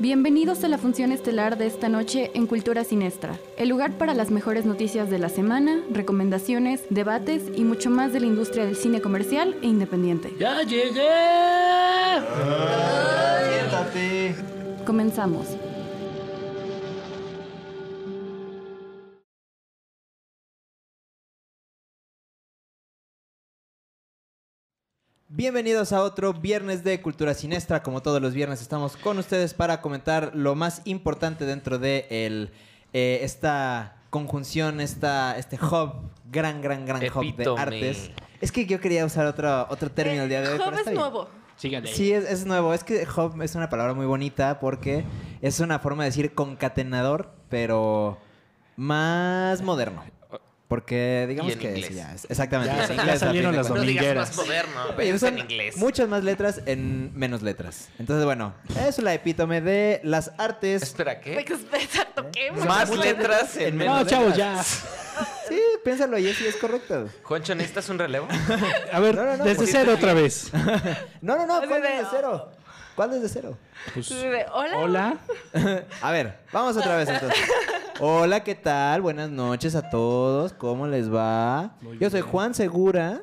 Bienvenidos a la función estelar de esta noche en Cultura Sinestra, el lugar para las mejores noticias de la semana, recomendaciones, debates y mucho más de la industria del cine comercial e independiente. ¡Ya llegué! Siéntate. Comenzamos. Bienvenidos a otro viernes de Cultura Sinestra. Como todos los viernes estamos con ustedes para comentar lo más importante dentro de el, eh, esta conjunción, esta, este hub, gran, gran, gran hub de Epítome. artes. Es que yo quería usar otro, otro término el día de hoy. pero Hub está es bien. nuevo. Síganle. Sí, es, es nuevo. Es que hub es una palabra muy bonita porque es una forma de decir concatenador, pero más moderno. Porque digamos Y en que inglés. sí, ya es- exactamente. Ya, ya inglés, salieron las domingueras. más moderno. Usan en inglés. Muchas más letras en menos letras. Entonces, bueno, es la epítome de las artes. Espera, ¿qué? Exacto, ¿qué? Más letras en menos. No, chavos, ya. Sí, piénsalo, y sí es correcto. Juancho, ¿necesitas un relevo? A ver, No, no, no, desde cero otra vez. No, no, no, Así ¿cuál de- desde cero? ¿Cuál desde cero? Pues, Hola. hola. A ver, vamos otra vez entonces. Hola, ¿qué tal? Buenas noches a todos. ¿Cómo les va? Muy Yo soy bien. Juan Segura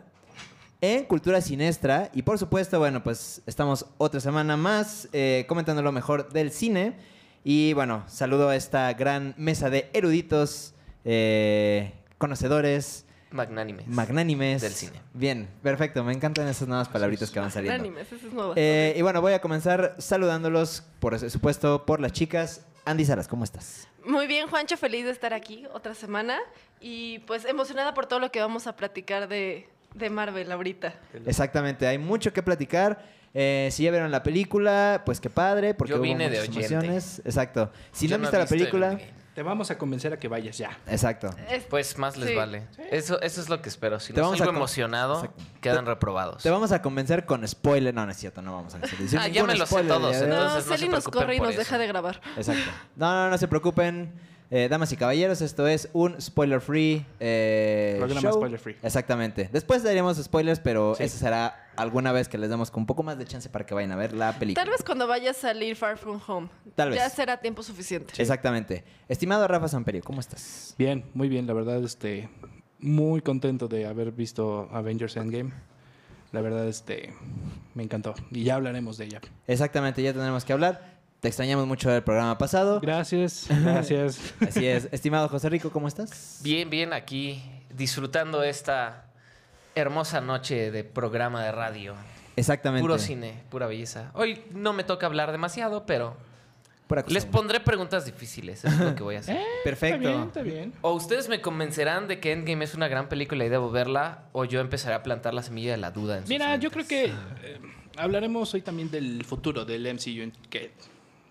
en Cultura Sinestra y por supuesto, bueno, pues estamos otra semana más eh, comentando lo mejor del cine y bueno, saludo a esta gran mesa de eruditos, eh, conocedores, Magnánimes. magnánimes. Del cine. Bien, perfecto, me encantan esas nuevas palabritas que van saliendo. Animes, ese es nuevo. Eh, y bueno, voy a comenzar saludándolos, por supuesto, por las chicas. Andy Salas, ¿cómo estás? Muy bien, Juancho, feliz de estar aquí otra semana. Y pues emocionada por todo lo que vamos a platicar de, de Marvel ahorita. Exactamente, hay mucho que platicar. Eh, si ya vieron la película, pues qué padre, porque Yo hubo vine de muchas oyente. emociones. Exacto. Si Yo no han visto he la visto película. Te vamos a convencer a que vayas ya. exacto. Es- Pues más les Sí. vale. Eso, eso es lo que espero. Si Te no vamos salgo con- emocionado, Exacto. quedan Te- reprobados. Te vamos a convencer con spoiler. No, no es cierto, no vamos a hacer Ah, ya me los sé todos, no, entonces no se Celi nos preocupen corre y por nos eso. deja de grabar. Exacto. No, no, no se preocupen. Eh, damas y caballeros, esto es un spoiler free eh, Programa show. spoiler free. Exactamente. Después daríamos spoilers, pero Sí. eso será alguna vez que les damos con un poco más de chance para que vayan a ver la película. Tal vez cuando vaya a salir Far From Home. Tal Ya vez. será tiempo suficiente. Exactamente. Estimado Rafa Samperio, ¿cómo estás? Bien, muy bien. La verdad, este, muy contento de haber visto Avengers Endgame. La verdad, este, me encantó. Y ya hablaremos de ella. Exactamente, ya tenemos que hablar. Te extrañamos mucho del programa pasado. Gracias, gracias. Así es. Estimado José Rico, ¿cómo estás? Bien, bien, aquí disfrutando esta hermosa noche de programa de radio. Exactamente. Puro cine, pura belleza. Hoy no me toca hablar demasiado, pero les pondré preguntas difíciles. Eso es lo que voy a hacer. Perfecto. Está bien, está bien. O ustedes me convencerán de que Endgame es una gran película y debo verla, o yo empezaré a plantar la semilla de la duda. En sus Mira, yo creo que eh, hablaremos hoy también del futuro del MCU, en- que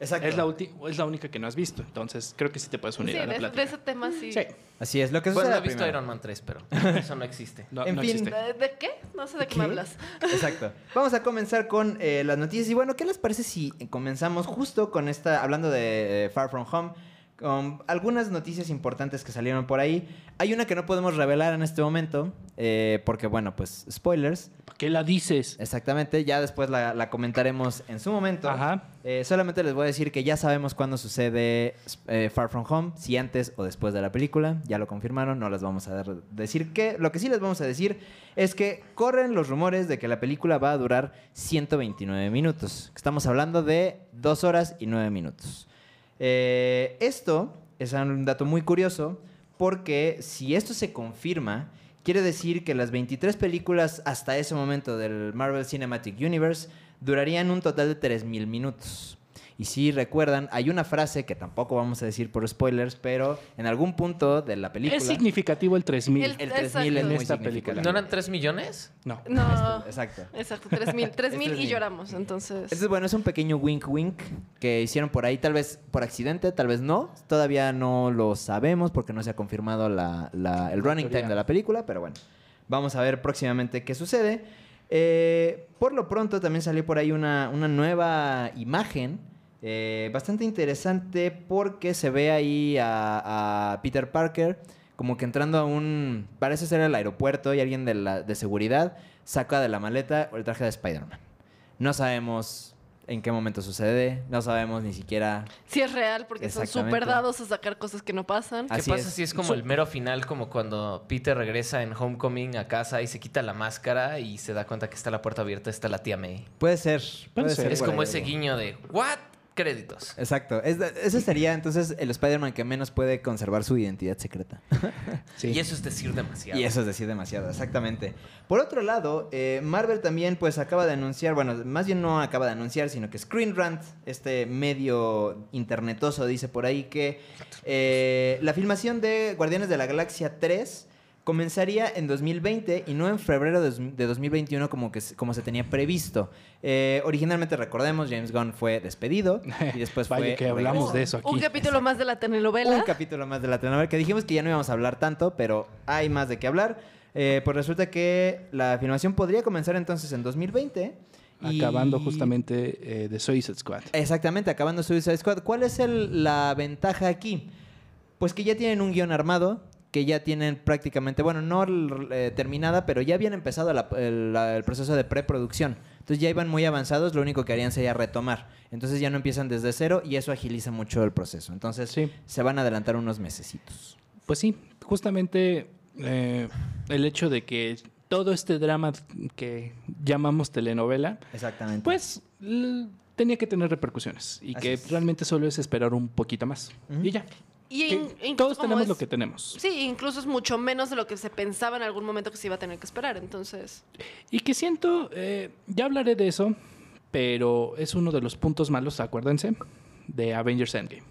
Exacto. es la, es la única que no has visto. Entonces, creo que sí te puedes Sí, unir a la de, plática. de ese tema sí. Sí. Así es. Lo que sucede no he visto primero. Iron Man 3, pero eso no existe. No, En no fin. existe. ¿De, de qué? No sé de qué, ¿Qué? me hablas. Exacto. Vamos a comenzar con eh, las noticias. Y bueno, ¿qué les parece si comenzamos justo con esta, hablando de eh, Far From Home, con algunas noticias importantes que salieron por ahí? Hay una que no podemos revelar en este momento, eh, porque bueno, pues spoilers. ¿Por qué la dices? Exactamente, ya después la, la comentaremos en su momento. Ajá. Eh, solamente les voy a decir que ya sabemos cuándo sucede eh, Far From Home, si antes o después de la película. Ya lo confirmaron, no les vamos a decir qué. Lo que sí les vamos a decir es que corren los rumores de que la película va a durar 129 minutos. Estamos hablando de 2 horas y 9 minutos. Eh, esto es un dato muy curioso porque si esto se confirma, quiere decir que las 23 películas hasta ese momento del Marvel Cinematic Universe durarían un total de 3.000 minutos. Y si recuerdan, hay una frase que tampoco vamos a decir por spoilers, pero en algún punto de la película... Es significativo el 3000. El- El 3000 es muy En esta significativo. ¿No eran 3 millones? No. No. Exacto. Exacto, 3000. 3000 y 3000. lloramos, entonces. Entonces, bueno, es un pequeño wink wink que hicieron por ahí, tal vez por accidente, tal vez no. Todavía no lo sabemos porque no se ha confirmado la- la- el running time de la película, pero bueno, vamos a ver próximamente qué sucede. Eh, por lo pronto también salió por ahí una, una nueva imagen. Eh, bastante interesante porque se ve ahí a, a Peter Parker como que entrando a un... Parece ser el aeropuerto y alguien de, la, de seguridad saca de la maleta el traje de Spider-Man. No sabemos en qué momento sucede, no sabemos ni siquiera... Sí es real porque son súper dados a sacar cosas que no pasan. ¿Qué Así pasa es. si es como el mero final, como cuando Peter regresa en Homecoming a casa y se quita la máscara y se da cuenta que está la puerta abierta, está la tía May? Puede ser. Puede ser. ser Es como ahí ese guiño de ¿What? Créditos. Exacto. Es ese sería entonces el Spider-Man que menos puede conservar su identidad secreta. Sí. Y eso es decir demasiado. Y eso es decir demasiado, exactamente. Por otro lado, eh, Marvel también pues acaba de anunciar, bueno, más bien no acaba de anunciar, sino que Screen Rant, este medio internetoso, dice por ahí que eh, la filmación de Guardianes de la Galaxia 3 comenzaría en 2020 y no en febrero de dos- de 2021 como, que, se- como se tenía previsto. Eh, originalmente, recordemos, James Gunn fue despedido y después Vaya fue... que hablamos de eso aquí. Un capítulo más de la telenovela. Un capítulo más de la telenovela que dijimos que ya no íbamos a hablar tanto, pero hay más de qué hablar. Eh, pues resulta que la filmación podría comenzar entonces en 2020. y- Acabando justamente eh, de Suicide Squad. Exactamente, acabando Suicide Squad. ¿Cuál es el- la ventaja aquí? Pues que ya tienen un guion armado, que ya tienen prácticamente, bueno, no eh, terminada, pero ya habían empezado la- el, la- el proceso de preproducción. Entonces ya iban muy avanzados, lo único que harían sería retomar. Entonces ya no empiezan desde cero y eso agiliza mucho el proceso. Entonces Sí. se van a adelantar unos mesecitos. Pues sí, justamente eh, el hecho de que todo este drama que llamamos telenovela, Exactamente. pues tenía que tener repercusiones y Así que es. realmente solo es esperar un poquito más. Y ya. Y in- todos tenemos es- lo que tenemos. Sí, incluso es mucho menos de lo que se pensaba en algún momento que se iba a tener que esperar. Entonces, Y que siento, eh, ya hablaré de eso, pero es uno de los puntos malos, acuérdense, de Avengers Endgame.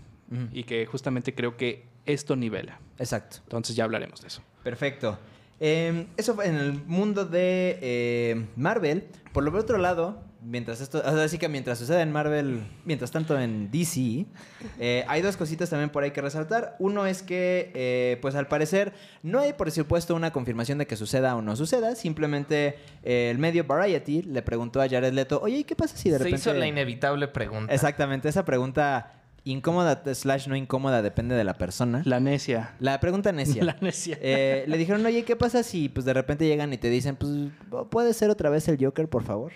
Y que justamente creo que esto nivela. Exacto. Entonces ya hablaremos de eso. Perfecto. Eh, eso fue en el mundo de eh, Marvel. Por lo otro lado, mientras esto, o sea, así que mientras sucede en Marvel, mientras tanto en DC, eh, hay dos cositas también por ahí que resaltar. Uno es que, eh, pues al parecer, no hay por supuesto una confirmación de que suceda o no suceda. Simplemente eh, el medio Variety le preguntó a Jared Leto, oye, ¿y qué pasa si de Se repente... hizo la inevitable pregunta. Exactamente, esa pregunta incómoda slash no incómoda depende de la persona. La necia. La pregunta necia. La necia. Eh, le dijeron, oye, ¿qué pasa si pues de repente llegan y te dicen, pues, ¿puede ser otra vez el Joker, por favor?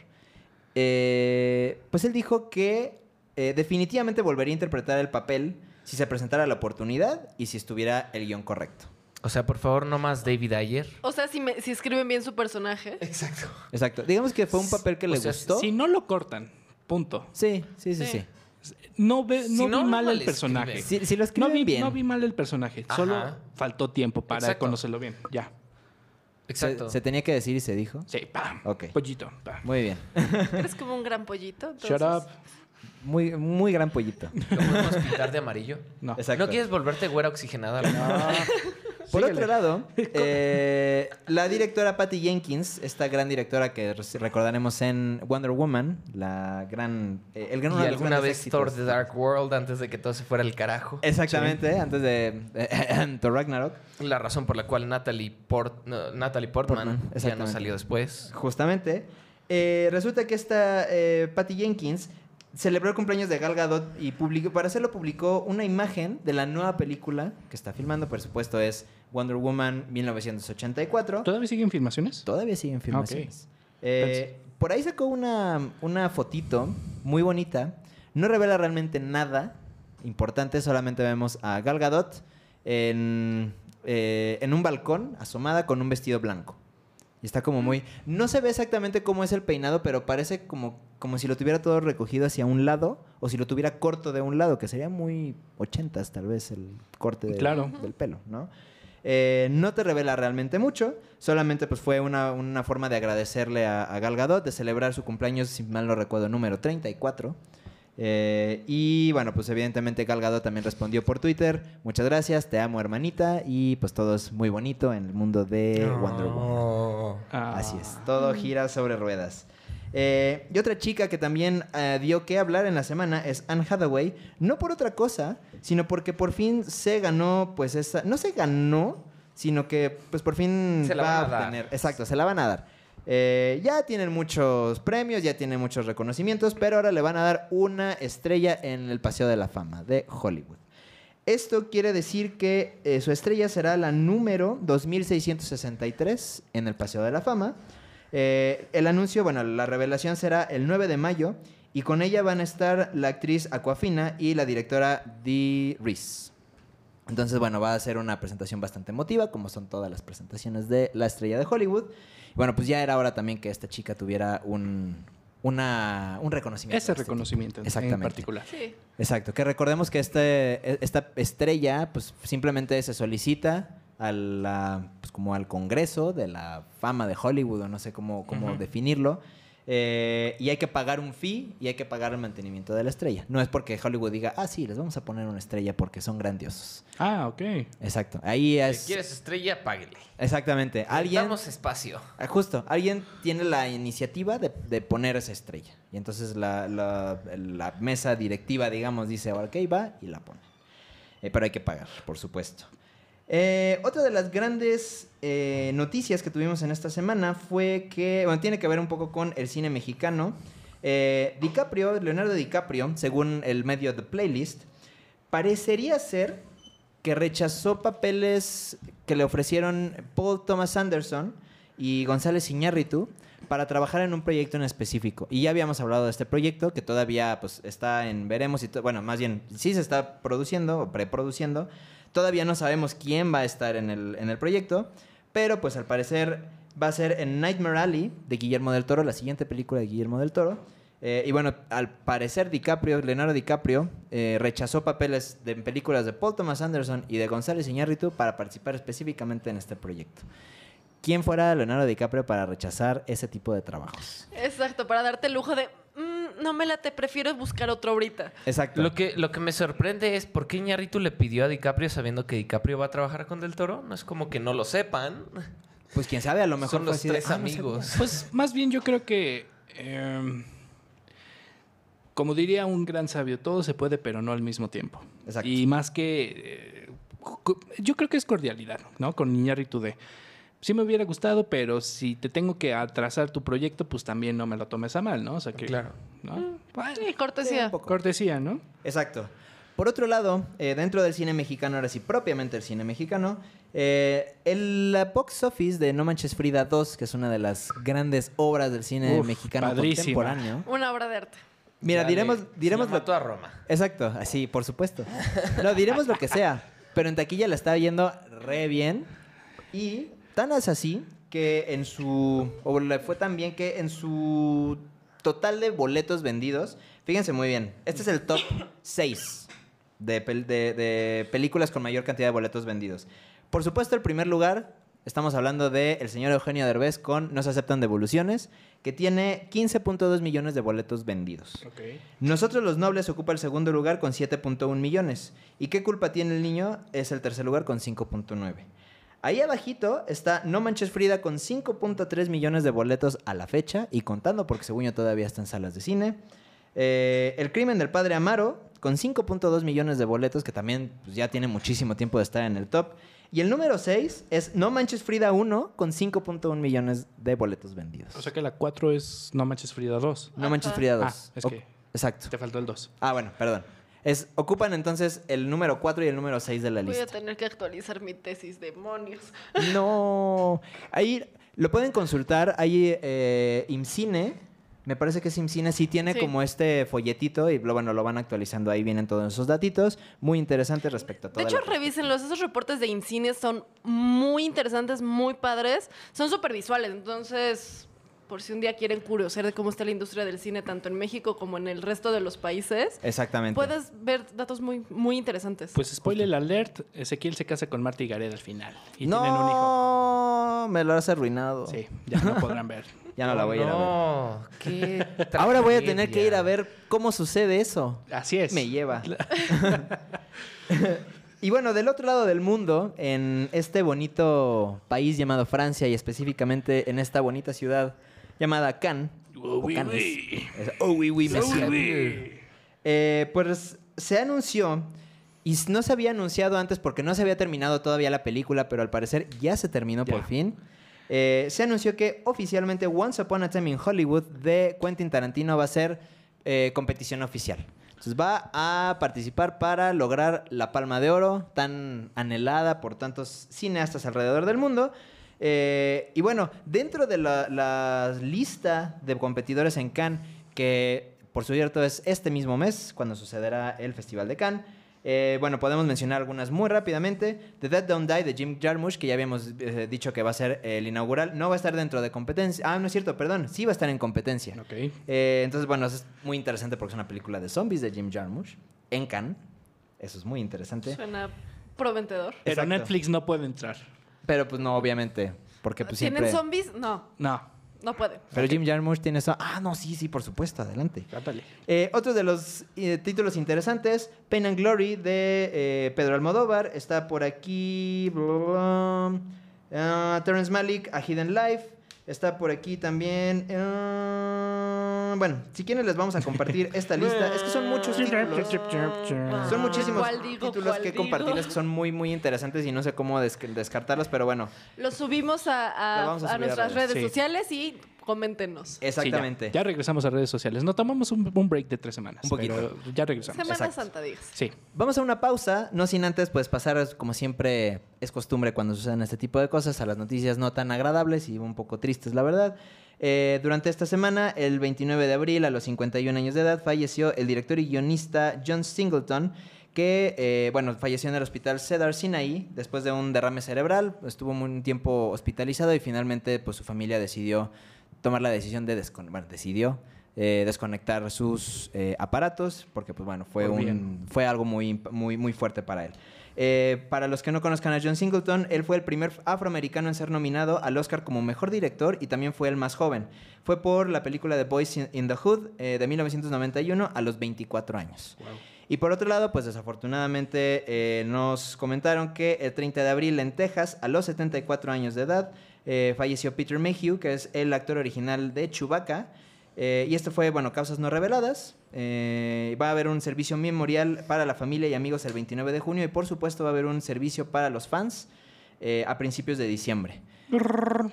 Eh, pues él dijo que eh, definitivamente volvería a interpretar el papel si se presentara la oportunidad y si estuviera el guion correcto. O sea, por favor, no más David Ayer. o sea, si, me- si escriben bien su personaje. Exacto. Exacto. Digamos que fue un papel que O le sea, gustó. Si no lo cortan, punto. Sí, sí, sí, sí. Sí. No, ve, Si no, no, vi no mal el personaje. Si, si lo No escriben vi, bien. no vi mal el personaje. Ajá. Solo faltó tiempo para Exacto. conocerlo bien. Ya. Exacto. Se, se tenía que decir y se dijo. Sí, pam. Ok. Pollito. pam. Muy bien. Eres como un gran pollito. Shut up. Muy, muy gran pollito. ¿Lo podemos pintar de amarillo? No. Exacto. ¿No quieres volverte güera oxigenada? Por Síguele. otro lado, eh, la directora Patty Jenkins, esta gran directora que re- recordaremos en Wonder Woman, la gran, eh, el gran y alguna vez. Thor The Dark World antes de que todo se fuera al carajo. Exactamente, antes de eh, Thor Ragnarok. La razón por la cual Natalie, Port- no, Natalie Portman, Portman, ya no salió después. Justamente. Eh, resulta que esta eh, Patty Jenkins celebró el cumpleaños de Gal Gadot y publicó, para hacerlo publicó una imagen de la nueva película que está filmando, por supuesto, es Wonder Woman 1984. ¿Todavía siguen filmaciones? Todavía siguen Ok. filmaciones. Eh, por ahí sacó una, una fotito muy bonita. No revela realmente nada importante, solamente vemos a Gal Gadot en, eh, en un balcón, asomada con un vestido blanco. Y está como muy... No se ve exactamente cómo es el peinado, pero parece como, como si lo tuviera todo recogido hacia un lado o si lo tuviera corto de un lado, que sería muy ochentas tal vez el corte de- Claro. del pelo, ¿no? Eh, no te revela realmente mucho, solamente pues fue una, una forma de agradecerle a, a Gal Gadot, de celebrar su cumpleaños, si mal no recuerdo, número 34. Eh, y bueno, pues evidentemente Gal Gadot también respondió por Twitter, muchas gracias, te amo hermanita, y pues todo es muy bonito en el mundo de Wonder Woman. Ah. Así es, todo gira sobre ruedas. Eh, y otra chica que también eh, dio que hablar en la semana es Anne Hathaway, no por otra cosa, sino porque por fin se ganó, pues esa, no se ganó, sino que pues por fin Se la va van a a dar. obtener, exacto, se la van a dar. Eh, ya tienen muchos premios, ya tienen muchos reconocimientos, pero ahora le van a dar una estrella en el Paseo de la Fama de Hollywood. Esto quiere decir que eh, su estrella será la número 2663 en el Paseo de la Fama. Eh, el anuncio, bueno, la revelación será el 9 de mayo y con ella van a estar la actriz Aquafina y la directora Dee Reese. Entonces, bueno, va a ser una presentación bastante emotiva, como son todas las presentaciones de la estrella de Hollywood. Y bueno, pues ya era hora también que esta chica tuviera un, una, un reconocimiento. Ese este reconocimiento tipo. en- en Exactamente. particular. Sí. Exacto, que recordemos que este, esta estrella pues simplemente se solicita a la, pues, como al Congreso de la Fama de Hollywood, o no sé cómo, cómo definirlo, eh, y hay que pagar un fee y hay que pagar el mantenimiento de la estrella. No es porque Hollywood diga, ah, sí, les vamos a poner una estrella porque son grandiosos. Ah, ok. Exacto, ahí Si es... quieres estrella, páguele. Exactamente, alguien... Damos espacio. Ah, Justo, alguien tiene la iniciativa de, de poner esa estrella. Y entonces la, la- la mesa directiva, digamos, dice, ok, va y la pone. Eh, pero hay que pagar, por supuesto. Eh, otra de las grandes eh, noticias que tuvimos en esta semana fue que, bueno, tiene que ver un poco con el cine mexicano. Eh, DiCaprio, Leonardo DiCaprio, según el medio The Playlist, parecería ser que rechazó papeles que le ofrecieron Paul Thomas Anderson y González Iñárritu para trabajar en un proyecto en específico. Y ya habíamos hablado de este proyecto que todavía pues está en veremos y bueno, más bien sí se está produciendo o preproduciendo. Todavía no sabemos quién va a estar en el, en el proyecto, pero pues al parecer va a ser en Nightmare Alley de Guillermo del Toro, la siguiente película de Guillermo del Toro. Eh, y bueno, al parecer DiCaprio, Leonardo DiCaprio, eh, rechazó papeles de en películas de Paul Thomas Anderson y de González Iñárritu para participar específicamente en este proyecto. ¿Quién fuera Leonardo DiCaprio para rechazar ese tipo de trabajos? Exacto, para darte el lujo de, "Mm, no me la te prefiero buscar otro ahorita. Exacto. Lo que, lo que me sorprende es por qué Iñárritu le pidió a DiCaprio sabiendo que DiCaprio va a trabajar con Del Toro. No es como que no lo sepan. Pues quién sabe, a lo mejor Son los de, tres "Ah, no sabía". amigos. Pues más bien yo creo que, em, como diría un gran sabio, todo se puede, pero no al mismo tiempo. Exacto. Y más que, eh, yo creo que es cordialidad, ¿no? Con Iñárritu de, sí me hubiera gustado, pero si te tengo que atrasar tu proyecto, pues también no me lo tomes a mal, ¿no? O sea que, Claro. ¿no? Bueno, Sí, cortesía. cortesía, ¿no? Exacto. Por otro lado, eh, dentro del cine mexicano, ahora sí, propiamente el cine mexicano, eh, el la box office de No Manches Frida 2, que es una de las grandes obras del cine Uf, mexicano padrísima. contemporáneo. Una obra de arte. Mira, Ya diremos, le- diremos se lo mató a Roma. Exacto, así, por supuesto. No, diremos lo que sea, pero en taquilla la está yendo re bien. Y tan es así que en su. O le fue tan bien que en su total de boletos vendidos. Fíjense muy bien, este es el top 6 de, pel- de- de películas con mayor cantidad de boletos vendidos. Por supuesto, el primer lugar. Estamos hablando de el señor Eugenio Derbez con No se aceptan devoluciones, que tiene 15.2 millones de boletos vendidos. Nosotros los nobles ocupa el segundo lugar con 7.1 millones. ¿Y qué culpa tiene el niño? Es el tercer lugar con 5.9. Ahí abajito está No Manches Frida con 5.3 millones de boletos a la fecha y contando porque según yo todavía está en salas de cine. Eh, el crimen del padre Amaro con 5.2 millones de boletos que también pues, ya tiene muchísimo tiempo de estar en el top. Y el número 6 es No Manches Frida 1 con 5.1 millones de boletos vendidos. O sea que la 4 es No Manches Frida 2. no Manches. Frida 2. Ah, es O- que- Exacto. Te faltó el 2. Ah, bueno, perdón. Es, ocupan entonces el número 4 y el número 6 de la Voy a lista. tener que actualizar mi tesis, demonios. No. Ahí lo pueden consultar. Ahí eh, IMCINE. Me parece que es IMCINE. Sí tiene Sí. como este folletito y lo, bueno, lo van actualizando. Ahí vienen todos esos datitos. Muy interesantes respecto a todo. De hecho, revísenlos. Esos reportes de Incines son muy interesantes, muy padres. Son súper visuales. Entonces, por si un día quieren curiosear de cómo está la industria del cine, tanto en México como en el resto de los países, Exactamente. puedes ver datos muy, muy interesantes. Pues spoiler alert, Ezequiel se casa con Marta y Gareda al final. Y tienen un hijo. no, me lo has arruinado. Sí, ya no podrán ver. Ya no la voy a ir a ver. No, qué Ahora voy a tener que ir a ver cómo sucede eso. Así es. Me lleva. y bueno, del otro lado del mundo, en este bonito país llamado Francia y específicamente en esta bonita ciudad llamada Cannes. Oh, oui, oui. Es- Oh, oui, oui, Oh, oui. Eh, pues se anunció y no se había anunciado antes porque no se había terminado todavía la película, pero al parecer ya se terminó por fin. eh, se anunció que oficialmente Once Upon a Time in Hollywood de Quentin Tarantino va a ser eh, competición oficial. Entonces va a participar para lograr la palma de oro tan anhelada por tantos cineastas alrededor del mundo. Eh, y bueno, dentro de la, la lista de competidores en Cannes, que por cierto es este mismo mes, cuando sucederá el Festival de Cannes, eh, bueno, podemos mencionar algunas muy rápidamente. The Dead Don't Die de Jim Jarmusch, que ya habíamos eh, dicho que va a ser el inaugural, no va a estar dentro de competencia. Ah, no es cierto, perdón, sí va a estar en competencia. Ok. Eh, entonces, bueno, eso es muy interesante porque es una película de zombies de Jim Jarmusch en Cannes. Eso es muy interesante. Suena prometedor. Pero Exacto. Netflix no puede entrar. Pero pues no, obviamente, porque pues ¿Tienen siempre... zombies? No, No. no pueden. Pero Jim Jarmusch tiene eso. Ah, no, sí, sí, por supuesto, adelante. Eh, otro de los eh, títulos interesantes, Pain and Glory de eh, Pedro Almodóvar. Está por aquí. bla, bla, bla. Ah, Terrence Malick, A Hidden Life. Está por aquí también. Bueno, si quieren les vamos a compartir esta lista. Es que son muchos títulos. Son muchísimos ¿Cuál digo, títulos que digo? compartirles que son muy, muy interesantes y no sé cómo des- descartarlos, pero bueno, Lo subimos a, a- Lo vamos a a subir a nuestras redes, redes sí. sociales y coméntenos. exactamente. Sí, ya, Ya regresamos a redes sociales. No tomamos un, un break de tres semanas. Un poquito. pero ya regresamos. Semana exacto. Santa, digas. Sí. Vamos a una pausa, no sin antes pues pasar, como siempre es costumbre cuando suceden este tipo de cosas, a las noticias no tan agradables y un poco tristes, la verdad. Eh, durante esta semana, el 29 de abril, a los 51 años de edad, falleció el director y guionista John Singleton, que, eh, bueno, falleció en el hospital Cedar Sinai después de un derrame cerebral. Estuvo un tiempo hospitalizado y finalmente, pues su familia decidió tomar la decisión de descon- bueno, decidió eh, desconectar sus eh, aparatos porque, pues bueno, fue un bien. fue algo muy, muy, muy fuerte para él. Eh, para los que no conozcan a John Singleton, él fue el primer afroamericano en ser nominado al Oscar como mejor director y también fue el más joven. Fue por la película The Boys in, the Hood eh, de 1991 a los 24 años. Y por otro lado, pues desafortunadamente eh, nos comentaron que el 30 de abril en Texas, a los 74 años de edad, falleció Peter Mayhew, que es el actor original de Chewbacca. Eh, y esto fue, bueno, causas no reveladas. Eh, va a haber un servicio memorial para la familia y amigos el 29 de junio y por supuesto va a haber un servicio para los fans eh, a principios de diciembre.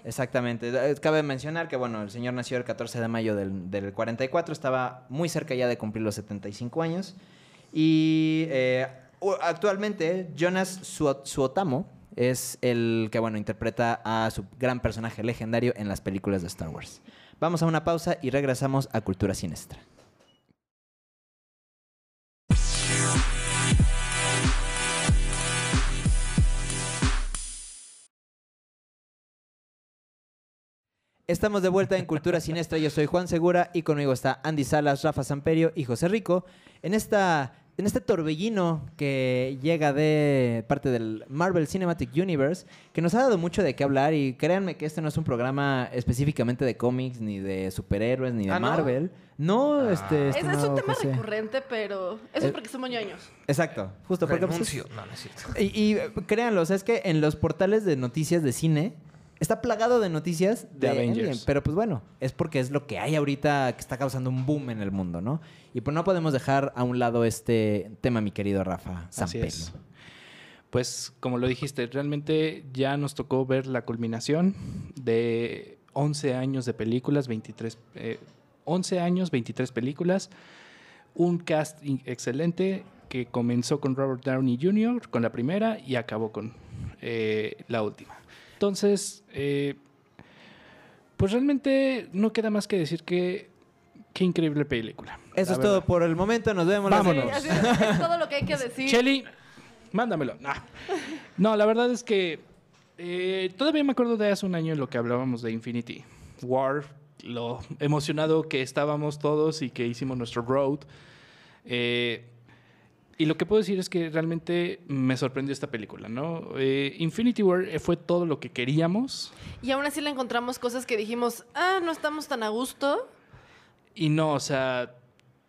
Exactamente. Cabe mencionar que, bueno, el señor nació el 14 de mayo del, del 44, estaba muy cerca ya de cumplir los 75 años. Y actualmente Jonas Suo- Suotamo es el que, bueno, interpreta a su gran personaje legendario en las películas de Star Wars. Vamos a una pausa y regresamos a Cultura Siniestra. Estamos de vuelta en Cultura Siniestra. Yo soy Juan Segura y conmigo está Andy Salas, Rafa Samperio y José Rico. En, esta, en este torbellino que llega de parte del Marvel Cinematic Universe, que nos ha dado mucho de qué hablar. Y créanme que este no es un programa específicamente de cómics, ni de superhéroes, ni de ¿Ah, no? Marvel. No, este. Es, es un tema José. recurrente, pero eso Eh, es porque somos ñoños. Exacto, justo porque. pues, Renuncio. No, no es cierto. y, y, eh, créanlo, o sea, es que en los portales de noticias de cine está plagado de noticias de, De Avengers. Pero pues bueno, es porque es lo que hay ahorita que está causando un boom en el mundo, ¿no? Y pues no podemos dejar a un lado este tema, mi querido Rafa Así Samperio. es. Pues como lo dijiste, realmente ya nos tocó ver la culminación de 11 años de películas, 23, eh, 11 años, 23 películas, un cast excelente que comenzó con Robert Downey Jr. con la primera y acabó con eh, la última. Entonces, eh, pues realmente no queda más que decir que qué increíble película. Eso la es todo verdad. por el momento, nos vemos. la Vámonos. Sí, así es, es todo lo que hay que decir. Shelly, mándamelo. Nah. No, la verdad es que eh, todavía me acuerdo de hace un año en lo que hablábamos de Infinity War, lo emocionado que estábamos todos y que hicimos nuestro road. Eh, y lo que puedo decir es que realmente me sorprendió esta película, ¿no? Eh, Infinity War eh, fue todo lo que queríamos Y aún así le encontramos cosas que dijimos, ah, no estamos tan a gusto. y no, o sea,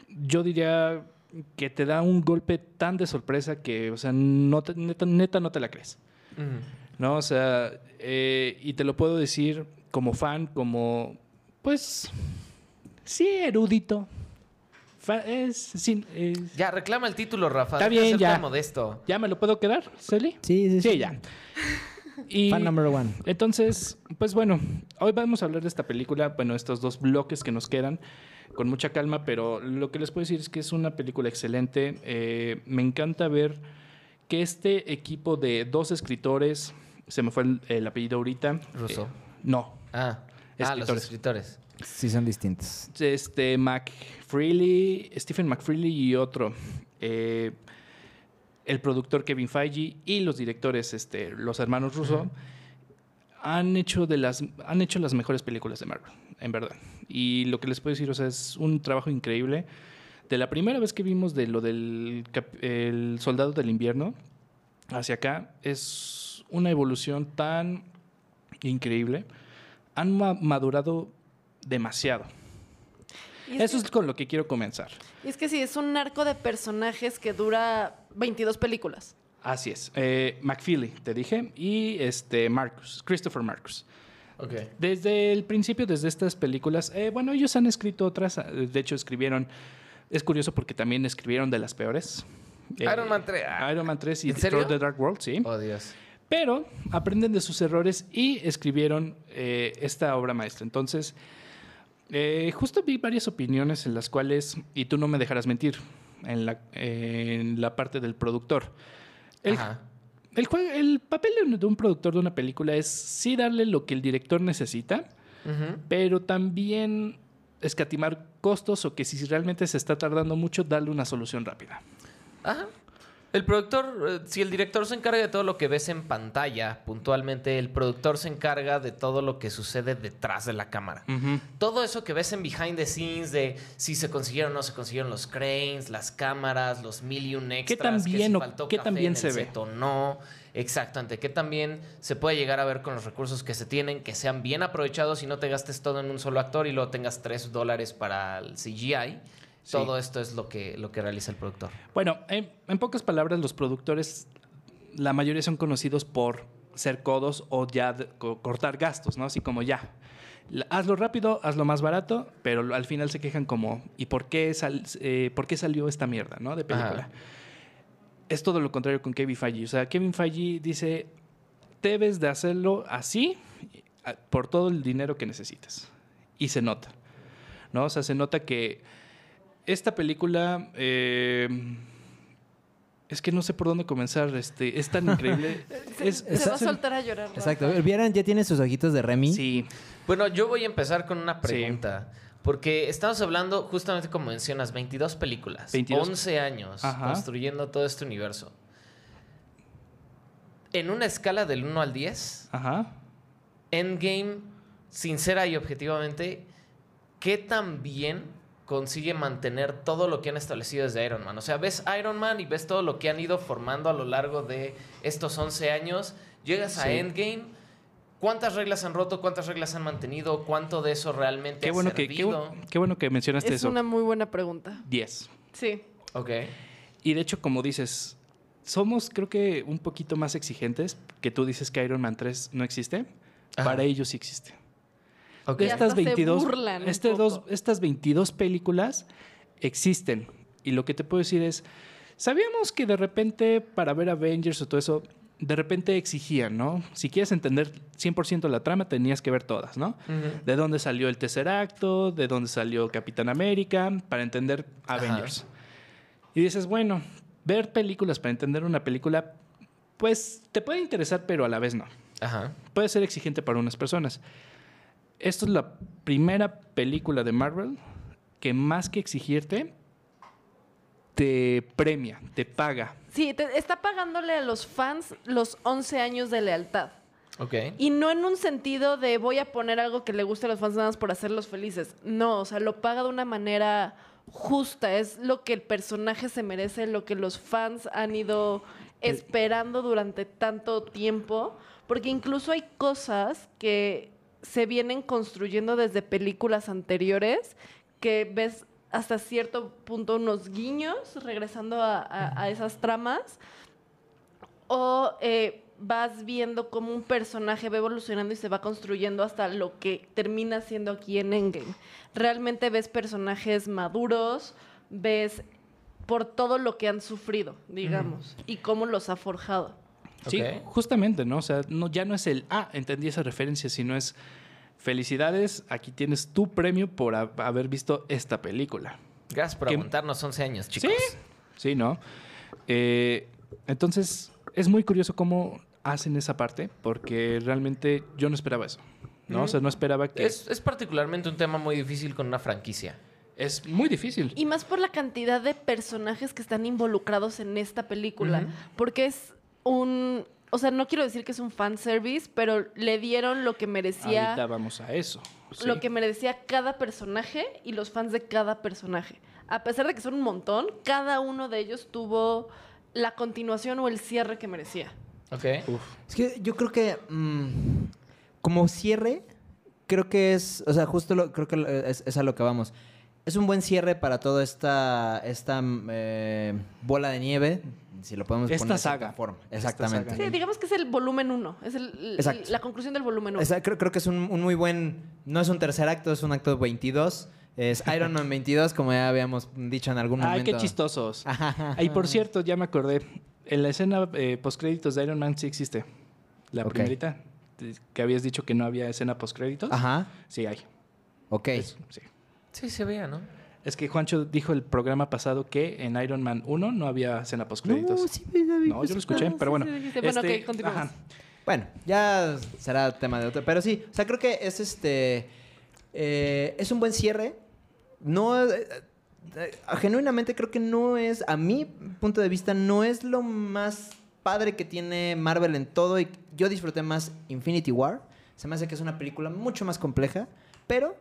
yo diría que te da un golpe tan de sorpresa que, o sea, no te- neta, neta no te la crees. ¿no? O sea, eh, y te lo puedo decir como fan, como, pues, sí, erudito. Es, Ya, reclama el título, Rafa. Está bien, ser ya. tan modesto. ¿Ya me lo puedo quedar, Celi? Sí, sí, sí. Sí, ya. Y Fan number one. entonces, pues bueno, hoy vamos a hablar de esta película, bueno, estos dos bloques que nos quedan, con mucha calma, pero lo que les puedo decir es que es una película excelente. Eh, me encanta ver que este equipo de dos escritores, se me fue el, el apellido ahorita. Russo. eh, no, Ah, ah, los Escritores. Sí, son distintos. este McFreely, Stephen McFreely y otro. eh, el productor Kevin Feige y los directores, este, los hermanos Russo, han hecho de las han hecho las mejores películas de Marvel, en verdad. Y lo que les puedo decir, o sea, es un trabajo increíble. De la primera vez que vimos de lo del el soldado del invierno hacia acá, es una evolución tan increíble. Han ma- madurado demasiado. Es, Eso que, es con lo que quiero comenzar. y es que sí, es un arco de personajes que dura 22 películas. Así es. Eh, McFeely, te dije, y este Marcus, Christopher Marcus. Ok. Desde el principio, desde estas películas, eh, bueno, ellos han escrito otras, eh, de hecho escribieron, es curioso porque también escribieron de las peores. Eh, Iron Man 3. ah. Iron Man 3 y. Thor the Dark World, sí. Oh, Dios. Pero aprenden de sus errores y escribieron eh, esta obra maestra. Entonces, eh, justo vi varias opiniones en las cuales, y tú no me dejarás mentir, en la, en la parte del productor. El, Ajá. el, el papel de un- productor de una película es sí darle lo que el director necesita, pero también escatimar costos o que si realmente se está tardando mucho, darle una solución rápida. Ajá. El productor, eh, si el director se encarga de todo lo que ves en pantalla, puntualmente, el productor se encarga de todo lo que sucede detrás de la cámara. Todo eso que ves en behind the scenes de si se consiguieron o no se consiguieron los cranes, las cámaras, los mil y un extras, que si faltó qué café tan bien en se el ve? no. Exactamente, que también se puede llegar a ver con los recursos que se tienen, que sean bien aprovechados y no te gastes todo en un solo actor y luego tengas tres dólares para el CGI. Sí. Todo esto es lo que, lo que realiza el productor. Bueno, en, en pocas palabras, los productores, la mayoría son conocidos por ser codos o ya de- co- cortar gastos, ¿no? Así como ya. Hazlo rápido, hazlo más barato, pero al final se quejan como, ¿y por qué, sal- eh, por qué salió esta mierda, ¿no? De película. Ajá. Es todo lo contrario con Kevin Feige. O sea, Kevin Feige dice, debes de hacerlo así por todo el dinero que necesitas. Y se nota, ¿no? O sea, se nota que esta película... eh, es que no sé por dónde comenzar. Este, es tan increíble. es, Se es- va a soltar a llorar. Exacto. Rafa. ¿Vieran? Ya tiene sus ojitos de Remy. Sí. Bueno, yo voy a empezar con una Sí. pregunta. Porque estamos hablando, justamente como mencionas, 22 películas, 22. 11 años Ajá. construyendo todo este universo. En una escala del 1 al 10, Ajá. Endgame, sincera y objetivamente, ¿qué tan bien consigue mantener todo lo que han establecido desde Iron Man? O sea, ves Iron Man y ves todo lo que han ido formando a lo largo de estos 11 años, llegas a Sí. Endgame, ¿cuántas reglas han roto? ¿Cuántas reglas han mantenido? ¿Cuánto de eso realmente Qué ha bueno, que, qué, servido? qué bueno que mencionaste Es eso. una muy buena pregunta. 10. Sí. Ok. Y de hecho, como dices, somos creo que un poquito más exigentes que tú dices que Iron Man 3 no existe. Ajá. Para ellos sí existe. Ok. Y Estas hasta se 22, burlan un este dos, estas 22 películas existen. Y lo que te puedo decir es, sabíamos que de repente para ver Avengers o todo eso, de repente exigían, ¿no? Si quieres entender 100% la trama, tenías que ver todas, ¿no? Ujú. de dónde salió el tercer acto, de dónde salió Capitán América, para entender Avengers. Y dices, bueno, ver películas para entender una película, pues te puede interesar, pero a la vez no. Ajá. Puede ser exigente para unas personas. Esto es la primera película de Marvel que más que exigirte, te premia, te paga. Sí, te- está pagándole a los fans los 11 años de lealtad. Ok. Y no en un sentido de voy a poner algo que le guste a los fans nada más por hacerlos felices. No, o sea, lo paga de una manera justa. Es lo que el personaje se merece, lo que los fans han ido esperando durante tanto tiempo. Porque incluso hay cosas que se vienen construyendo desde películas anteriores que ves hasta cierto punto unos guiños regresando a, a- a esas tramas o eh, vas viendo cómo un personaje va evolucionando y se va construyendo hasta lo que termina siendo aquí en Endgame. Realmente ves personajes maduros, ves por todo lo que han sufrido, digamos, y cómo los ha forjado. Sí, justamente, ¿no? O sea, no, ya no es el, ah, entendí esa referencia, sino es, felicidades, aquí tienes tu premio por ha- haber visto esta película. Gracias por ¿Qué- aguantarnos 11 años, chicos. Sí, sí, ¿no? Eh, entonces, es muy curioso cómo hacen esa parte, porque realmente yo no esperaba eso, ¿no? O sea, no esperaba que... Es, es particularmente un tema muy difícil con una franquicia. es muy difícil. Y más por la cantidad de personajes que están involucrados en esta película. Porque es un. O sea, no quiero decir que es un fanservice, pero le dieron lo que merecía. Ahorita vamos a eso. sí. Lo que merecía cada personaje y los fans de cada personaje. A pesar de que son un montón, cada uno de ellos tuvo la continuación o el cierre que merecía. ¿Ok? Uf. Es que yo creo que mm, como cierre, creo que es, o sea, justo lo, creo que lo- es, es a lo que vamos. Es un buen cierre para toda esta, esta mm, eh, bola de nieve, si lo podemos Esta poner de saga. forma. Esta Exactamente. saga. Sí, digamos que es el volumen uno. Es el- la conclusión del volumen uno. Esa- creo, creo que es un, un muy buen, no es un tercer acto, es un acto 22. Es Iron Man 22, como ya habíamos dicho en algún Ay, momento. qué chistosos. Y por cierto, ya me acordé. En la escena eh, postcréditos de Iron Man sí existe. La Ok. primerita. Que habías dicho que no había escena postcréditos. Ajá, Sí hay. ok. Es- sí. Sí, se veía, ¿no? Es que Juancho dijo el programa pasado que en Iron Man 1 no había escena postcréditos. No, sí, No, yo lo escuché, pero bueno. sí. Bueno, Este, ok, continuamos. ajá. Bueno, ya será tema de otro. Pero sí, o sea, creo que es este. eh, es un buen cierre. No. eh, eh, genuinamente creo que no es. A mi punto de vista, no es lo más padre que tiene Marvel en todo. Y yo disfruté más Infinity War. Se me hace que es una película mucho más compleja. Pero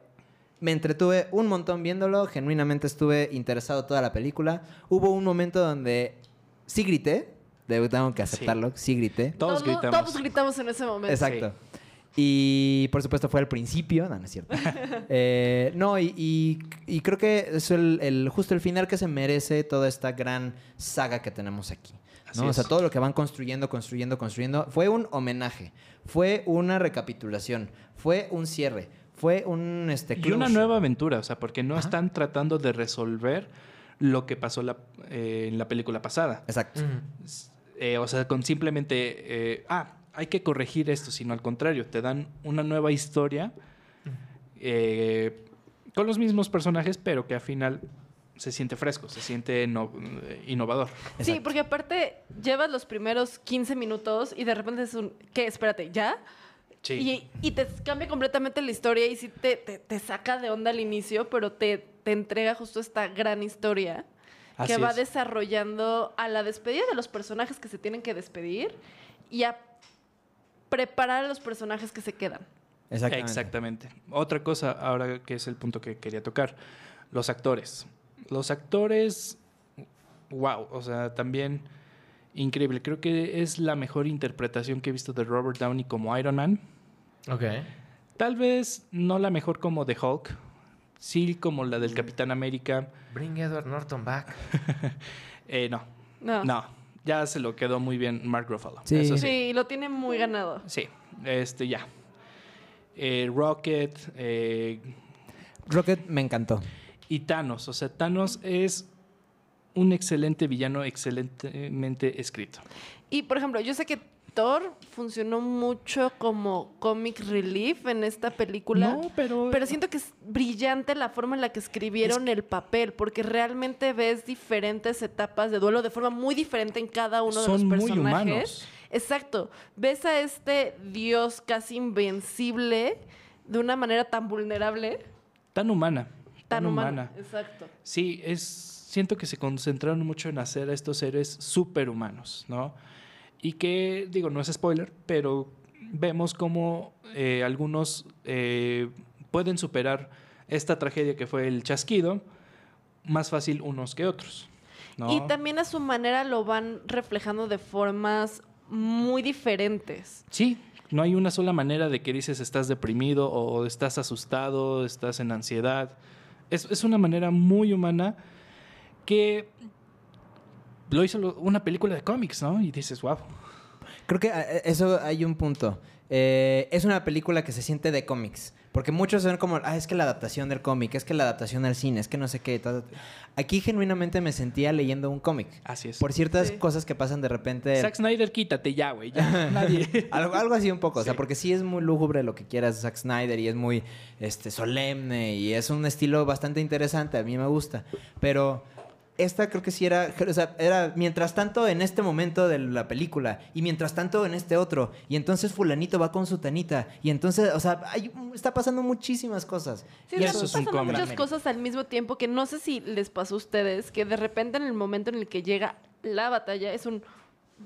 me entretuve un montón viéndolo. Genuinamente estuve interesado toda la película. Hubo un momento donde sí grité. de- Tengo que aceptarlo. Sí, grité. Todos Todo- gritamos. Todos gritamos en ese momento. Exacto. Y por supuesto fue al principio, no, no es cierto. Eh, no, y, y- y creo que es el, el- justo el final que se merece toda esta gran saga que tenemos aquí. Así ¿no? O sea, todo lo que van construyendo, construyendo, construyendo. Fue un homenaje, fue una recapitulación, fue un cierre, fue un este, Y una nueva aventura, o sea, porque no Ajá. están tratando de resolver lo que pasó la- eh, en la película pasada. Exacto. Eh, o sea, con simplemente, eh, ah, hay que corregir esto, sino al contrario, te dan una nueva historia eh, con los mismos personajes, pero que al final se siente fresco, se siente no- innovador. Sí, porque aparte llevas los primeros 15 minutos y de repente es un... ¿Qué? Espérate, ¿ya? Sí. Y, y te cambia completamente la historia y sí te, te, te saca de onda al inicio, pero te, te entrega justo esta gran historia que va es. desarrollando a la despedida de los personajes que se tienen que despedir y a preparar a los personajes que se quedan. Exactamente. Exactamente. Otra cosa, ahora que es el punto que quería tocar, los actores. Los actores, wow, o sea, también increíble. Creo que es la mejor interpretación que he visto de Robert Downey como Iron Man. Ok. Tal vez no la mejor como de Hulk, sí como la del Capitán América. Bring Edward Norton back. Eh, no, No. no, ya se lo quedó muy bien Mark Ruffalo. Sí. Eso Sí, sí. lo tiene muy ganado. Sí, este ya. Eh, Rocket, eh, Rocket me encantó. y Thanos. O sea, Thanos es un excelente villano, excelentemente escrito. Y, por ejemplo, yo sé que Thor funcionó mucho como comic relief en esta película. No, pero... Pero siento que es brillante la forma en la que escribieron el papel, porque realmente ves diferentes etapas de duelo de forma muy diferente en cada uno Son de muy los personajes. humanos. Exacto. Ves a este dios casi invencible de una manera tan vulnerable, Tan humana. tan, humana. Exacto. Sí, es, siento que se concentraron mucho en hacer a estos seres superhumanos, ¿no? Y que, digo, no es spoiler, pero vemos cómo eh, algunos eh, pueden superar esta tragedia que fue el chasquido más fácil unos que otros. ¿no? Y también a su manera lo van reflejando de formas muy diferentes. Sí, no hay una sola manera de que dices estás deprimido o estás asustado, estás en ansiedad. Es, es una manera muy humana que lo hizo una película de cómics, ¿no? Y dices, wow. Creo que eh, eso hay un punto. Eh, es una película que se siente de cómics. Porque muchos son como, ah, es que la adaptación del cómic, es que la adaptación al cine, es que no sé qué. ta, ta, ta". Aquí genuinamente me sentía leyendo un cómic. Así es. Por ciertas Sí. cosas que pasan de repente. Zack Snyder, quítate ya, güey. Ya, nadie. algo, algo así un poco, o sea, porque sí es muy lúgubre lo que quieras Zack Snyder y es muy este, solemne y es un estilo bastante interesante, a mí me gusta. Pero esta creo que sí era, o sea, era mientras tanto en este momento de la película y mientras tanto en este otro. Y entonces fulanito va con su tanita y entonces, o sea, hay- está pasando muchísimas cosas. Sí, y están eso es un pasando cómic. muchas cosas al mismo tiempo que no sé si les pasó a ustedes, que de repente en el momento en el que llega la batalla es un...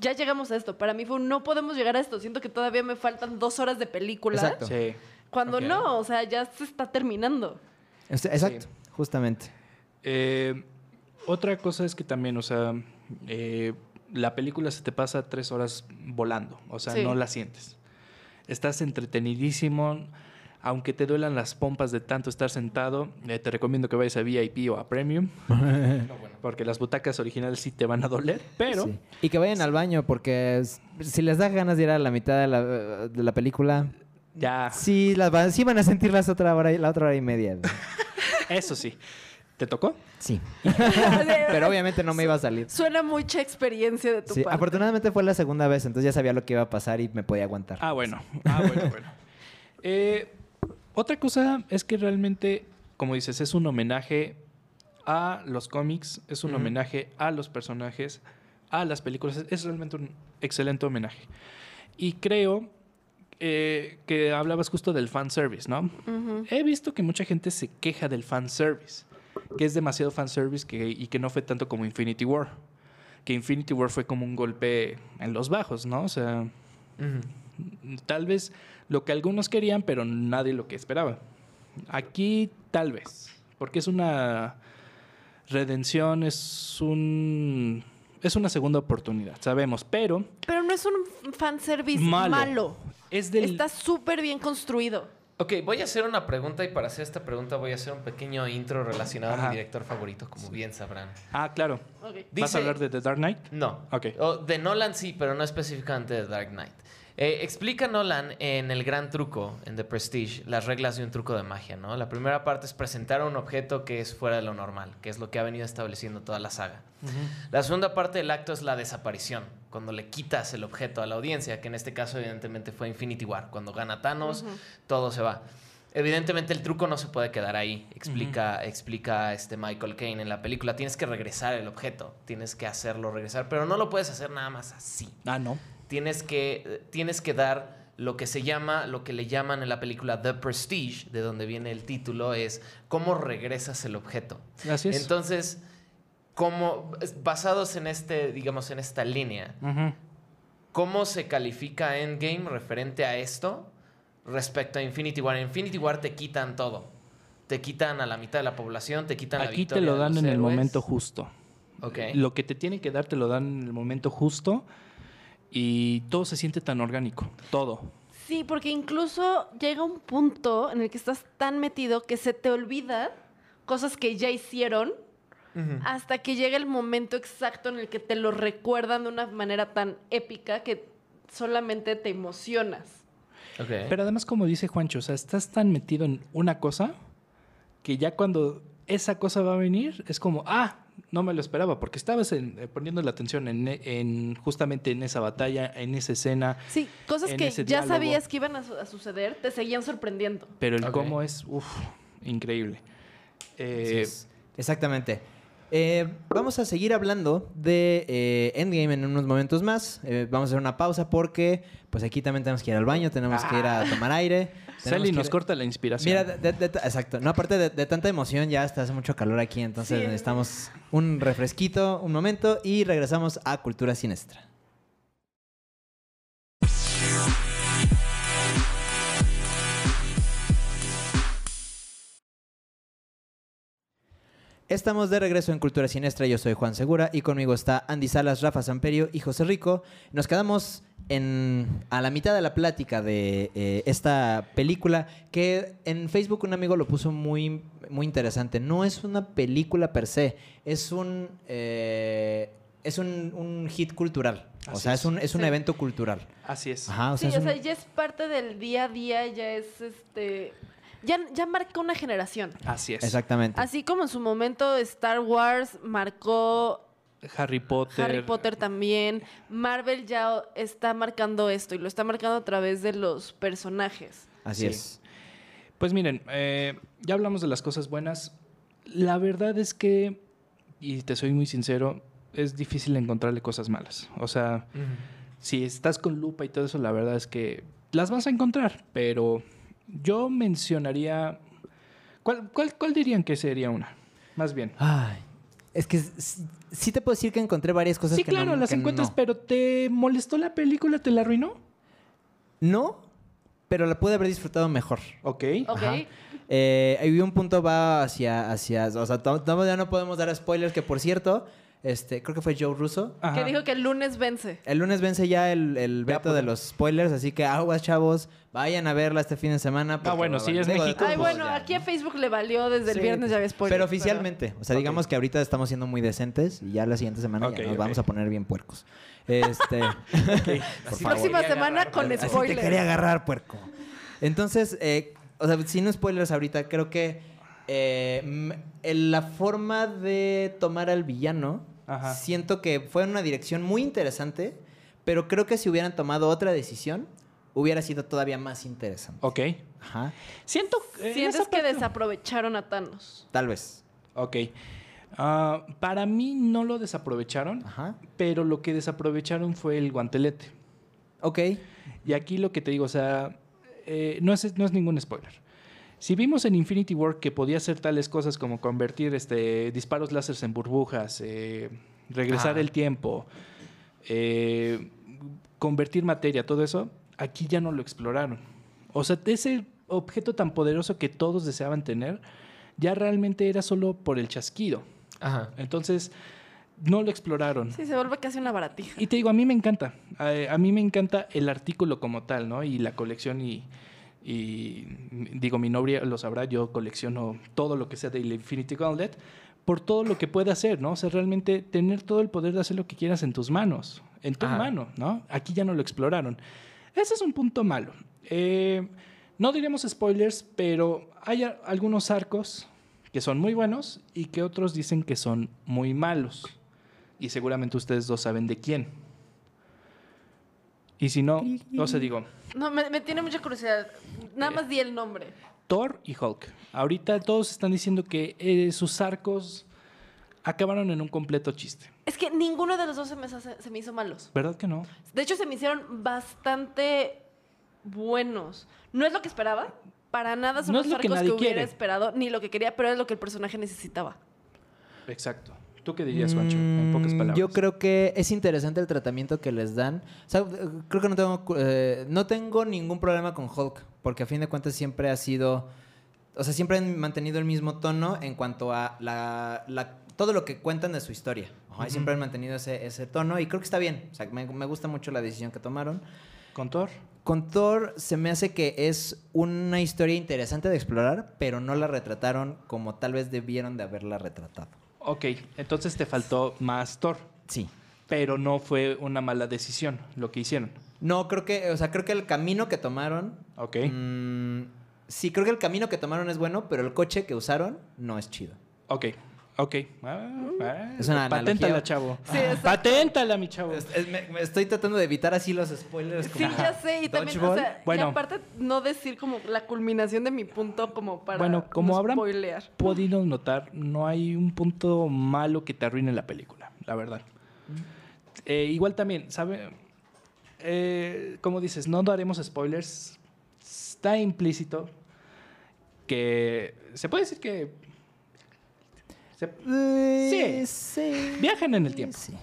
Ya llegamos a esto. Para mí fue un no podemos llegar a esto. Siento que todavía me faltan dos horas de película. Exacto. Sí. Cuando no, o sea, ya se está terminando. Este- Exacto, justamente. Eh, otra cosa es que también, o sea, eh, la película se te pasa tres horas volando, o sea, Sí. no la sientes. Estás entretenidísimo, aunque te duelan las pompas de tanto estar sentado, eh, te recomiendo que vayas a VIP o a Premium, porque las butacas originales sí te van a doler, pero Sí. Y que vayan al baño porque si les da ganas de ir a la mitad de la, de la película, ya, sí, las van, sí van a sentir las otra hora, y- la otra hora y media. eso sí. ¿Te tocó? Sí. Pero obviamente no me iba a salir. Suena mucha experiencia de tu Sí, parte. afortunadamente fue la segunda vez, entonces ya sabía lo que iba a pasar y me podía aguantar. Ah, bueno. Ah, bueno, bueno. Eh, otra cosa es que realmente, como dices, es un homenaje a los cómics, es un homenaje a los personajes, a las películas. Es- realmente un excelente homenaje. Y creo eh, que hablabas justo del fanservice, ¿no? He visto que mucha gente se queja del fanservice, que es demasiado fanservice que, y que no fue tanto como Infinity War. Que Infinity War fue como un golpe en los bajos, ¿no? O sea, tal vez lo que algunos querían, pero nadie lo que esperaba. Aquí tal vez, porque es una redención, es un es una segunda oportunidad, sabemos, pero Pero no es un fanservice Malo. malo. es del Está súper bien construido. Ok, voy a hacer una pregunta y para hacer esta pregunta voy a hacer un pequeño intro relacionado a Ajá. mi director favorito, como bien sabrán. Ah, claro. ¿Vas a hablar de The Dark Knight? No. Ok. O de Nolan sí, pero no específicamente de Dark Knight. Eh, explica Nolan en El Gran Truco, en The Prestige, las reglas de un truco de magia, ¿no? La primera parte es presentar un objeto que es fuera de lo normal, que es lo que ha venido estableciendo toda la saga. La segunda parte del acto es la desaparición, cuando le quitas el objeto a la audiencia, que en este caso evidentemente fue Infinity War, cuando gana Thanos, todo se va. Evidentemente el truco no se puede quedar ahí, explica, explica este Michael Caine en la película. Tienes que regresar el objeto, tienes que hacerlo regresar, pero no lo puedes hacer nada más así. Ah, no. Tienes que, tienes que dar lo que se llama, lo que le llaman en la película The Prestige, de donde viene el título, es cómo regresas el objeto. Así es. Entonces, como basados en este, digamos, en esta línea. ¿cómo se califica Endgame referente a esto respecto a Infinity War? En Infinity War te quitan todo. Te quitan a la mitad de la población, te quitan la Aquí te victoria lo de dan los en el momento justo. Lo que te tienen que dar te lo dan en el momento justo y todo se siente tan orgánico. Todo. Sí, porque incluso llega un punto en el que estás tan metido que se te olvida cosas que ya hicieron hasta que llega el momento exacto en el que te lo recuerdan de una manera tan épica que solamente te emocionas. Pero además, como dice Juancho, o sea, estás tan metido en una cosa que ya cuando esa cosa va a venir, es como, ah, no me lo esperaba, porque estabas en- eh, poniendo la atención en, en- justamente en esa batalla, en esa escena, Sí, cosas que ya diálogo. sabías que iban a, su- a suceder, te seguían sorprendiendo. pero el cómo es, uff, increíble. Eh, es. Exactamente. Eh, vamos a seguir hablando de eh, Endgame en unos momentos más. Eh, vamos a hacer una pausa porque pues aquí también tenemos que ir al baño, tenemos que ir a tomar aire. Sally nos ir- corta la inspiración. Mira, de- de- de- exacto. No, aparte de, de tanta emoción, ya hasta hace mucho calor aquí, entonces Sí. necesitamos un refresquito, un momento y regresamos a Cultura Sinestra. Estamos de regreso en Cultura Sinestra. Yo soy Juan Segura y conmigo está Andy Salas, Rafa Samperio y José Rico. Nos quedamos en, a la mitad de la plática de eh, esta película que en Facebook un amigo lo puso muy, muy interesante. No es una película per se, es un... eh, es un, un hit cultural. o Así sea, es es. un, es un Sí. evento cultural. Así es. Ajá, o Sí, sea, o es sea, ya es parte del día a día, ya es este. Ya, ya marca una generación. Así es. Exactamente. Así como en su momento Star Wars marcó Harry Potter. Harry Potter también, Marvel ya está marcando esto y lo está marcando a través de los personajes. Así Sí. es. Pues miren, eh, ya hablamos de las cosas buenas. La verdad es que, y te soy muy sincero, es difícil encontrarle cosas malas. O sea, si estás con lupa y todo eso, la verdad es que las vas a encontrar. Pero yo mencionaría... ¿Cuál, cuál, cuál dirían que sería una? Más bien. Ay, es que sí, te puedo decir que encontré varias cosas Sí, que claro, no, las que encuentras, no. pero ¿te molestó la película? ¿Te la arruinó? No, pero la pude haber disfrutado mejor. Ok. ¿Ok? Eh, hay un punto va hacia, hacia, o sea, ya no podemos dar spoilers, que por cierto, este, creo que fue Joe Russo. Ajá. Que dijo que el lunes vence. El lunes vence ya el, el Ya, veto pues. de los spoilers, así que aguas, chavos, vayan a verla este fin de semana. porque bueno, sí, es México, Ay, bueno, ya, aquí a. Facebook le valió desde el viernes, ya había spoilers. Pero oficialmente, o sea, digamos que ahorita estamos siendo muy decentes y ya la siguiente semana ya nos vamos a poner bien puercos. Este. Próxima semana agarrar, con. Así te spoilers. quería agarrar, puerco. Entonces, eh, o sea, sin spoilers ahorita, creo que eh, la forma de tomar al villano, Ajá. siento que fue en una dirección muy interesante, pero creo que si hubieran tomado otra decisión, hubiera sido todavía más interesante. Ok. Ajá, Siento... en Sientes que desaprovecharon a Thanos. tal vez. Ok. Ah, para mí no lo desaprovecharon, Ajá, pero lo que desaprovecharon fue el guantelete. ok. Y aquí lo que te digo, o sea, eh, no, es, no es ningún spoiler. Si vimos en Infinity War que podía hacer tales cosas como convertir este, disparos láseres en burbujas, eh, regresar Ah. el tiempo, eh, convertir materia, todo eso, aquí ya no lo exploraron. O sea, ese objeto tan poderoso que todos deseaban tener, ya realmente era solo por el chasquido. Ajá. Entonces, no lo exploraron. Sí, se vuelve casi una baratija. Y te digo, a mí me encanta. A, a mí me encanta el artículo como tal, ¿no? Y la colección y, y, digo, mi novia lo sabrá, yo colecciono todo lo que sea del Infinity Gauntlet por todo lo que puede hacer, ¿no? O sea, realmente tener todo el poder de hacer lo que quieras en tus manos, en tu Ajá. mano, ¿no? Aquí ya no lo exploraron. Ese es un punto malo. Eh, no diremos spoilers, pero hay algunos arcos que son muy buenos y que otros dicen que son muy malos. Y seguramente ustedes dos saben de quién. Y si no, no sé, digo, No, me, me tiene mucha curiosidad. Nada más di el nombre. Thor y Hulk. Ahorita todos están diciendo que eh, sus arcos acabaron en un completo chiste. Es que ninguno de los dos se me, hace- se me hizo malos. ¿Verdad que no? De hecho, se me hicieron bastante buenos. No es lo que esperaba. Para nada son No los es lo que arcos que, nadie hubiera quiere. esperado, ni lo que quería, pero es lo que el personaje necesitaba. Exacto. ¿Tú qué dirías, Juancho? En pocas Mm, palabras. Yo creo que es interesante el tratamiento que les dan. O sea, creo que no tengo, eh, no tengo ningún problema con Hulk, porque a fin de cuentas siempre ha sido, o sea, siempre han mantenido el mismo tono en cuanto a la, la- todo lo que cuentan de su historia. Ajá, Siempre han mantenido ese, ese tono y creo que está bien. O sea, me, me gusta mucho la decisión que tomaron. ¿Con Thor? Con Thor se me hace que es una historia interesante de explorar, pero no la retrataron como tal vez debieron de haberla retratado. Ok, entonces te faltó más Thor. Sí. Pero no fue una mala decisión lo que hicieron. No, creo que, o sea, creo que el camino que tomaron. Ok. mm, sí, creo que el camino que tomaron es bueno, pero el coche que usaron no es chido. Ok, ok. Ah, ah, Es una Paténtala, chavo. Sí, exacto. Paténtala, mi chavo. Es- es- me- me estoy tratando de evitar así los spoilers. Sí, ya sé. Y también, o sea, y Bueno. aparte no decir como la culminación de mi punto como para Bueno, como no habrán spoilear. podido notar, no hay un punto malo que te arruine la película, la verdad. Eh, igual también, ¿sabe? Eh, como dices, no daremos spoilers. Está implícito que se puede decir que se- Sí. sí. viajan en el tiempo. Sí.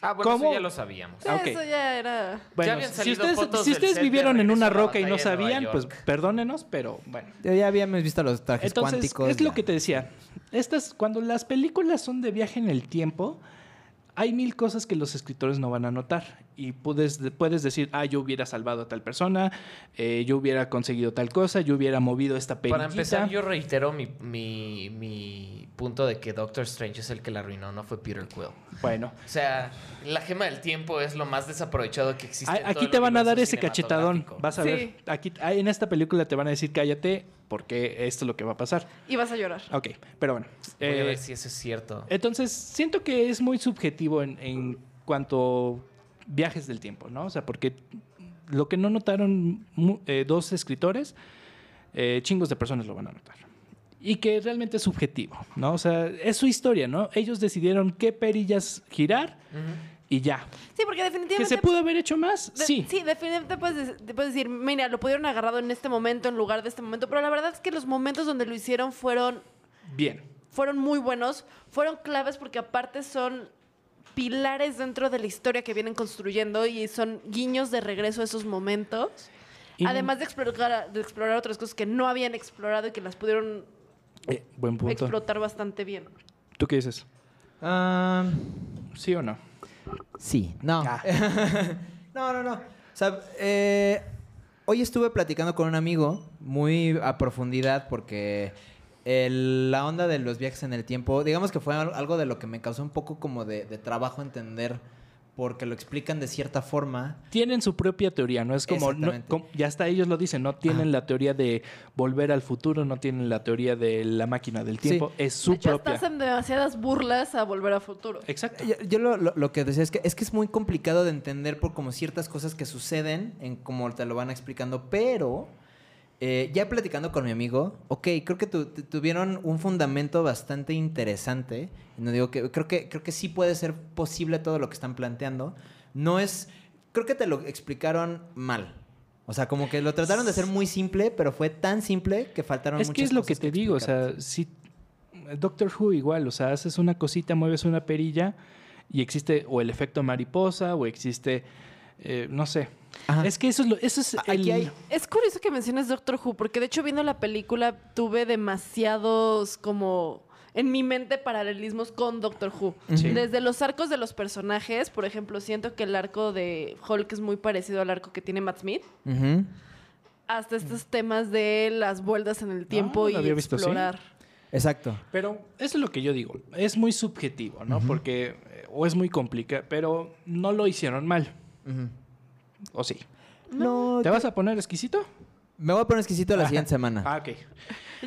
Ah, bueno, ¿Cómo? eso ya lo sabíamos. Sí, ok. Eso ya era... Bueno, si ustedes, si vivieron en una roca y no sabían, pues perdónenos, pero bueno. Ya habíamos visto los trajes Entonces, cuánticos. es lo que te decía. Estas, cuando las películas son de viaje en el tiempo, hay mil cosas que los escritores no van a notar. Y puedes, puedes decir, ah, yo hubiera salvado a tal persona, eh, yo hubiera conseguido tal cosa, yo hubiera movido esta película. Para empezar, yo reitero mi, mi, mi punto de que Doctor Strange es el que la arruinó, no fue Peter Quill. Bueno, O sea, la gema del tiempo es lo más desaprovechado que existe. a- en aquí todo te van a dar ese cachetadón. Vas a Sí. ver. Aquí, en esta película te van a decir cállate porque esto es lo que va a pasar. Y vas a llorar. Ok, pero bueno. Voy a Eh, ver si eso es cierto. Entonces, siento que es muy subjetivo en, en cuanto viajes del tiempo, ¿no? O sea, porque lo que no notaron eh, dos escritores, eh, chingos de personas lo van a notar. Y que realmente es subjetivo, ¿no? O sea, es su historia, ¿no? Ellos decidieron qué perillas girar y ya. Sí, porque ¿Que definitivamente... se pudo haber hecho más? de- Sí. Sí, definitivamente puedes, dec- te puedes decir, mira, lo pudieron agarrado en este momento en lugar de este momento, pero la verdad es que los momentos donde lo hicieron fueron Bien. fueron muy buenos, fueron claves porque aparte son pilares dentro de la historia que vienen construyendo y son guiños de regreso a esos momentos. Y Además de explorar, de explorar otras cosas que no habían explorado y que las pudieron Eh, buen punto. explotar bastante bien. ¿Tú qué dices? Ah, ¿Sí o no? Sí, no. Ah. no, no, no. O sea, eh, hoy estuve platicando con un amigo muy a profundidad porque el- la onda de los viajes en el tiempo, digamos que fue al- algo de lo que me causó un poco como de, de trabajo entender porque lo explican de cierta forma. Tienen su propia teoría, no es como, no- Exactamente. como- ya hasta ellos lo dicen, no tienen la teoría de volver al futuro, no tienen la teoría de la máquina del Sí. tiempo, es su de hecho, propia. hasta hacen demasiadas burlas a volver a futuro. Exacto. Yo, yo lo, lo- lo que decía es que es que es muy complicado de entender por como ciertas cosas que suceden en cómo te lo van explicando, pero eh, ya platicando con mi amigo, ok, creo que tu- tu- tuvieron un fundamento bastante interesante. No digo que creo que creo que sí puede ser posible todo lo que están planteando. No es, creo que te lo explicaron mal. O sea, como que lo trataron de hacer muy simple, pero fue tan simple que faltaron Es que muchas es lo que cosas te digo, o sea, si Doctor Who igual, o sea, haces una cosita, mueves una perilla y existe o el efecto mariposa o existe, eh, no sé. Ajá. Es que eso es lo, eso es Aquí el- hay- Es curioso que menciones Doctor Who, porque de hecho viendo la película tuve demasiados como en mi mente paralelismos con Doctor Who. Sí. Desde los arcos de los personajes, por ejemplo, siento que el arco de Hulk es muy parecido al arco que tiene Matt Smith, hasta estos temas de las vueltas en el tiempo Ah, y había visto así. explorar. Exacto. Pero eso es lo que yo digo. Es muy subjetivo, ¿no? Porque, eh, o es muy complicado, pero no lo hicieron mal. Ujú. ¿O sí? No, ¿Te vas a poner exquisito? Me voy a poner exquisito la siguiente semana. Ah, ok.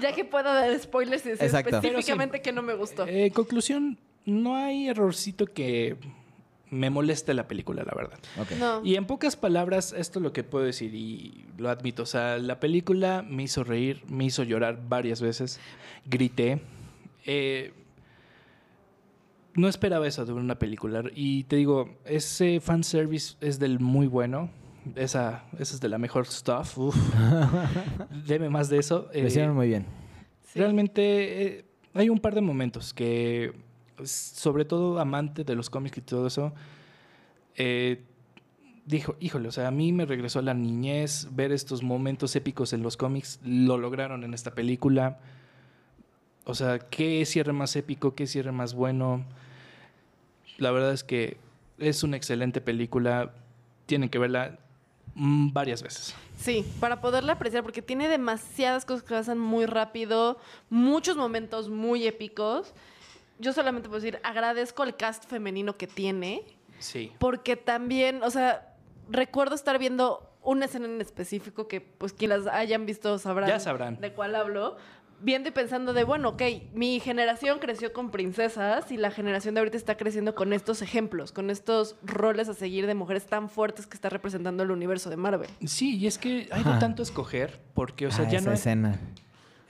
Ya que pueda dar spoilers y decir Exacto. específicamente que no me gustó. Eh, conclusión, no hay errorcito que me moleste la película, la verdad. Ok. No. Y en pocas palabras, esto es lo que puedo decir y lo admito. O sea, la película me hizo reír, me hizo llorar varias veces, grité. Eh, no esperaba eso de una película. Y te digo, ese fanservice es del muy bueno. Esa, esa es de la mejor stuff. Uf. Deme más de eso. Lo Eh, hicieron muy bien. Realmente eh, hay un par de momentos que, sobre todo amante de los cómics y todo eso, eh, dijo, híjole, o sea, a mí me regresó a la niñez, ver estos momentos épicos en los cómics, lo lograron en esta película. O sea, ¿qué cierre más épico? ¿Qué cierre más bueno? La verdad es que es una excelente película. Tienen que verla mm, varias veces. Sí, para poderla apreciar, porque tiene demasiadas cosas que pasan muy rápido, muchos momentos muy épicos. Yo solamente puedo decir, agradezco el cast femenino que tiene, Sí. porque también, o sea, recuerdo estar viendo una escena en específico que, pues, quienes las hayan visto sabrán, Ya sabrán. de cuál hablo. Viendo y pensando de, bueno, ok, mi generación creció con princesas y la generación de ahorita está creciendo con estos ejemplos, con estos roles a seguir de mujeres tan fuertes que está representando el universo de Marvel. Sí, y es que hay de tanto escoger, porque, o sea, Ah, ya esa no hay- escena.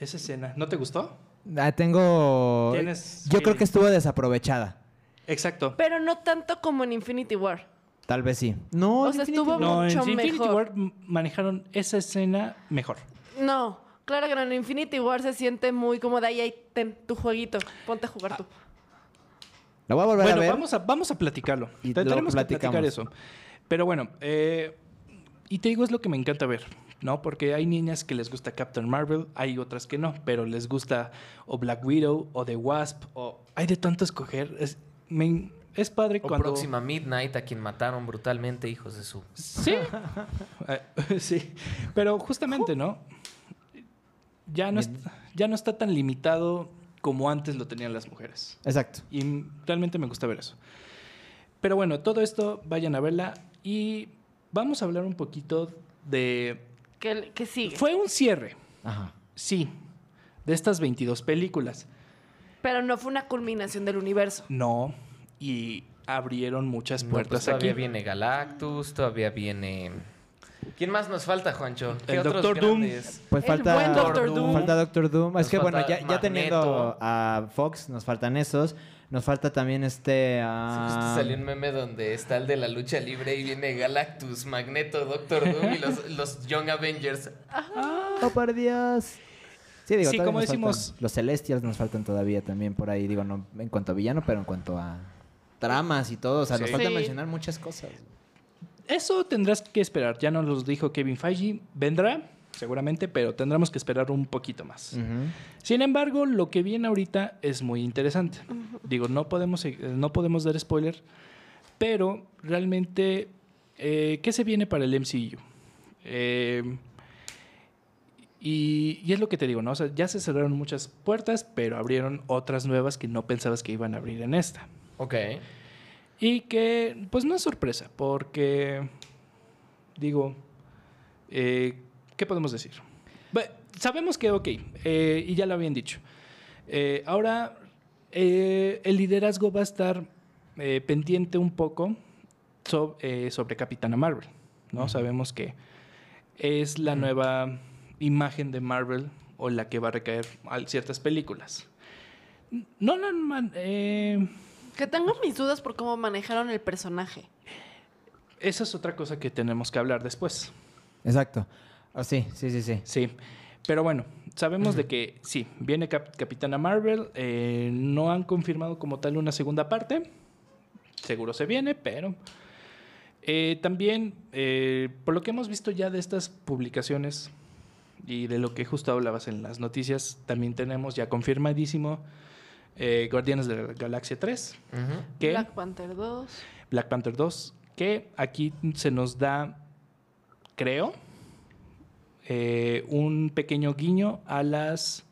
Esa escena. ¿No te gustó? Ah, tengo. Tienes Yo creo que estuvo desaprovechada. Exacto. Pero no tanto como en Infinity War. Tal vez sí. No, O en sea, Infinity estuvo- No, en mucho Infinity mejor. War manejaron esa escena mejor. No, claro que no, en Infinity War se siente muy como de ahí, ahí, ten tu jueguito, ponte a jugar tú. La voy a volver Bueno, a ver. vamos a, vamos a platicarlo. Y lo Tenemos que platicar eso. Pero bueno, eh, y te digo, es lo que me encanta ver, ¿no? Porque hay niñas que les gusta Captain Marvel, hay otras que no, pero les gusta o Black Widow o The Wasp, o hay de tanto escoger. Es, me- es padre O cuando... Próxima Midnight, a quien mataron brutalmente, hijos de su. Sí. Eh, sí. Pero justamente, ¿no? Ya no, es- ya no está tan limitado como antes lo tenían las mujeres. Exacto. Y realmente me gusta ver eso. Pero bueno, todo esto vayan a verla y vamos a hablar un poquito de... ¿Qué, qué sigue? Fue un cierre, Ajá. sí, de estas 22 películas. Pero no fue una culminación del universo. No, y abrieron muchas No, puertas pues todavía aquí. viene Galactus, todavía viene... ¿Quién más nos falta, Juancho? ¿Qué El otros Doctor Doom. Pues El falta buen Doctor Doom. Falta Doctor Doom. Nos es que bueno, falta ya, ya teniendo a Fox, nos faltan esos. Nos falta también este. Sí, ah, justo salió un meme donde está el de la lucha libre y viene Galactus, Magneto, Doctor Doom y los, los Young Avengers. ¡Oh, por Dios! Sí, digo, Sí, todavía como nos faltan- decimos- Los Celestials nos faltan todavía también por ahí. Digo, no en cuanto a villano, pero en cuanto a tramas y todo. O sea, nos Sí. falta Sí. mencionar muchas cosas. Eso tendrás que esperar. Ya nos lo dijo Kevin Feige. Vendrá, seguramente, pero tendremos que esperar un poquito más. Sin embargo, lo que viene ahorita es muy interesante. Digo, no podemos, eh, no podemos dar spoiler, pero realmente, eh, ¿qué se viene para el MCU? Eh, y, y es lo que te digo, ¿no? O sea, ya se cerraron muchas puertas, pero abrieron otras nuevas que no pensabas que iban a abrir en esta. Ok. Y que, pues no es sorpresa, porque, digo, eh, ¿qué podemos decir? Sabemos que, ok, eh, y ya lo habían dicho. Eh, ahora, el liderazgo va a estar pendiente un poco so- sobre Capitana Marvel, ¿no? Sabemos que es la nueva imagen de Marvel o la que va a recaer a ciertas películas. No, no, man, Que tengo mis dudas por cómo manejaron el personaje. Esa es otra cosa que tenemos que hablar después. Exacto. Ah, sí, sí, sí, sí. Sí. Pero bueno, sabemos de que sí, viene Cap- Capitana Marvel. eh, no han confirmado como tal una segunda parte. Seguro se viene, pero. eh, también, eh, por lo que hemos visto ya de estas publicaciones y de lo que justo hablabas en las noticias, también tenemos ya confirmadísimo eh, Guardianes de la Galaxia 3. Ujú. Que Black Panther 2. Black Panther 2, que aquí se nos da, creo, eh, un pequeño guiño a las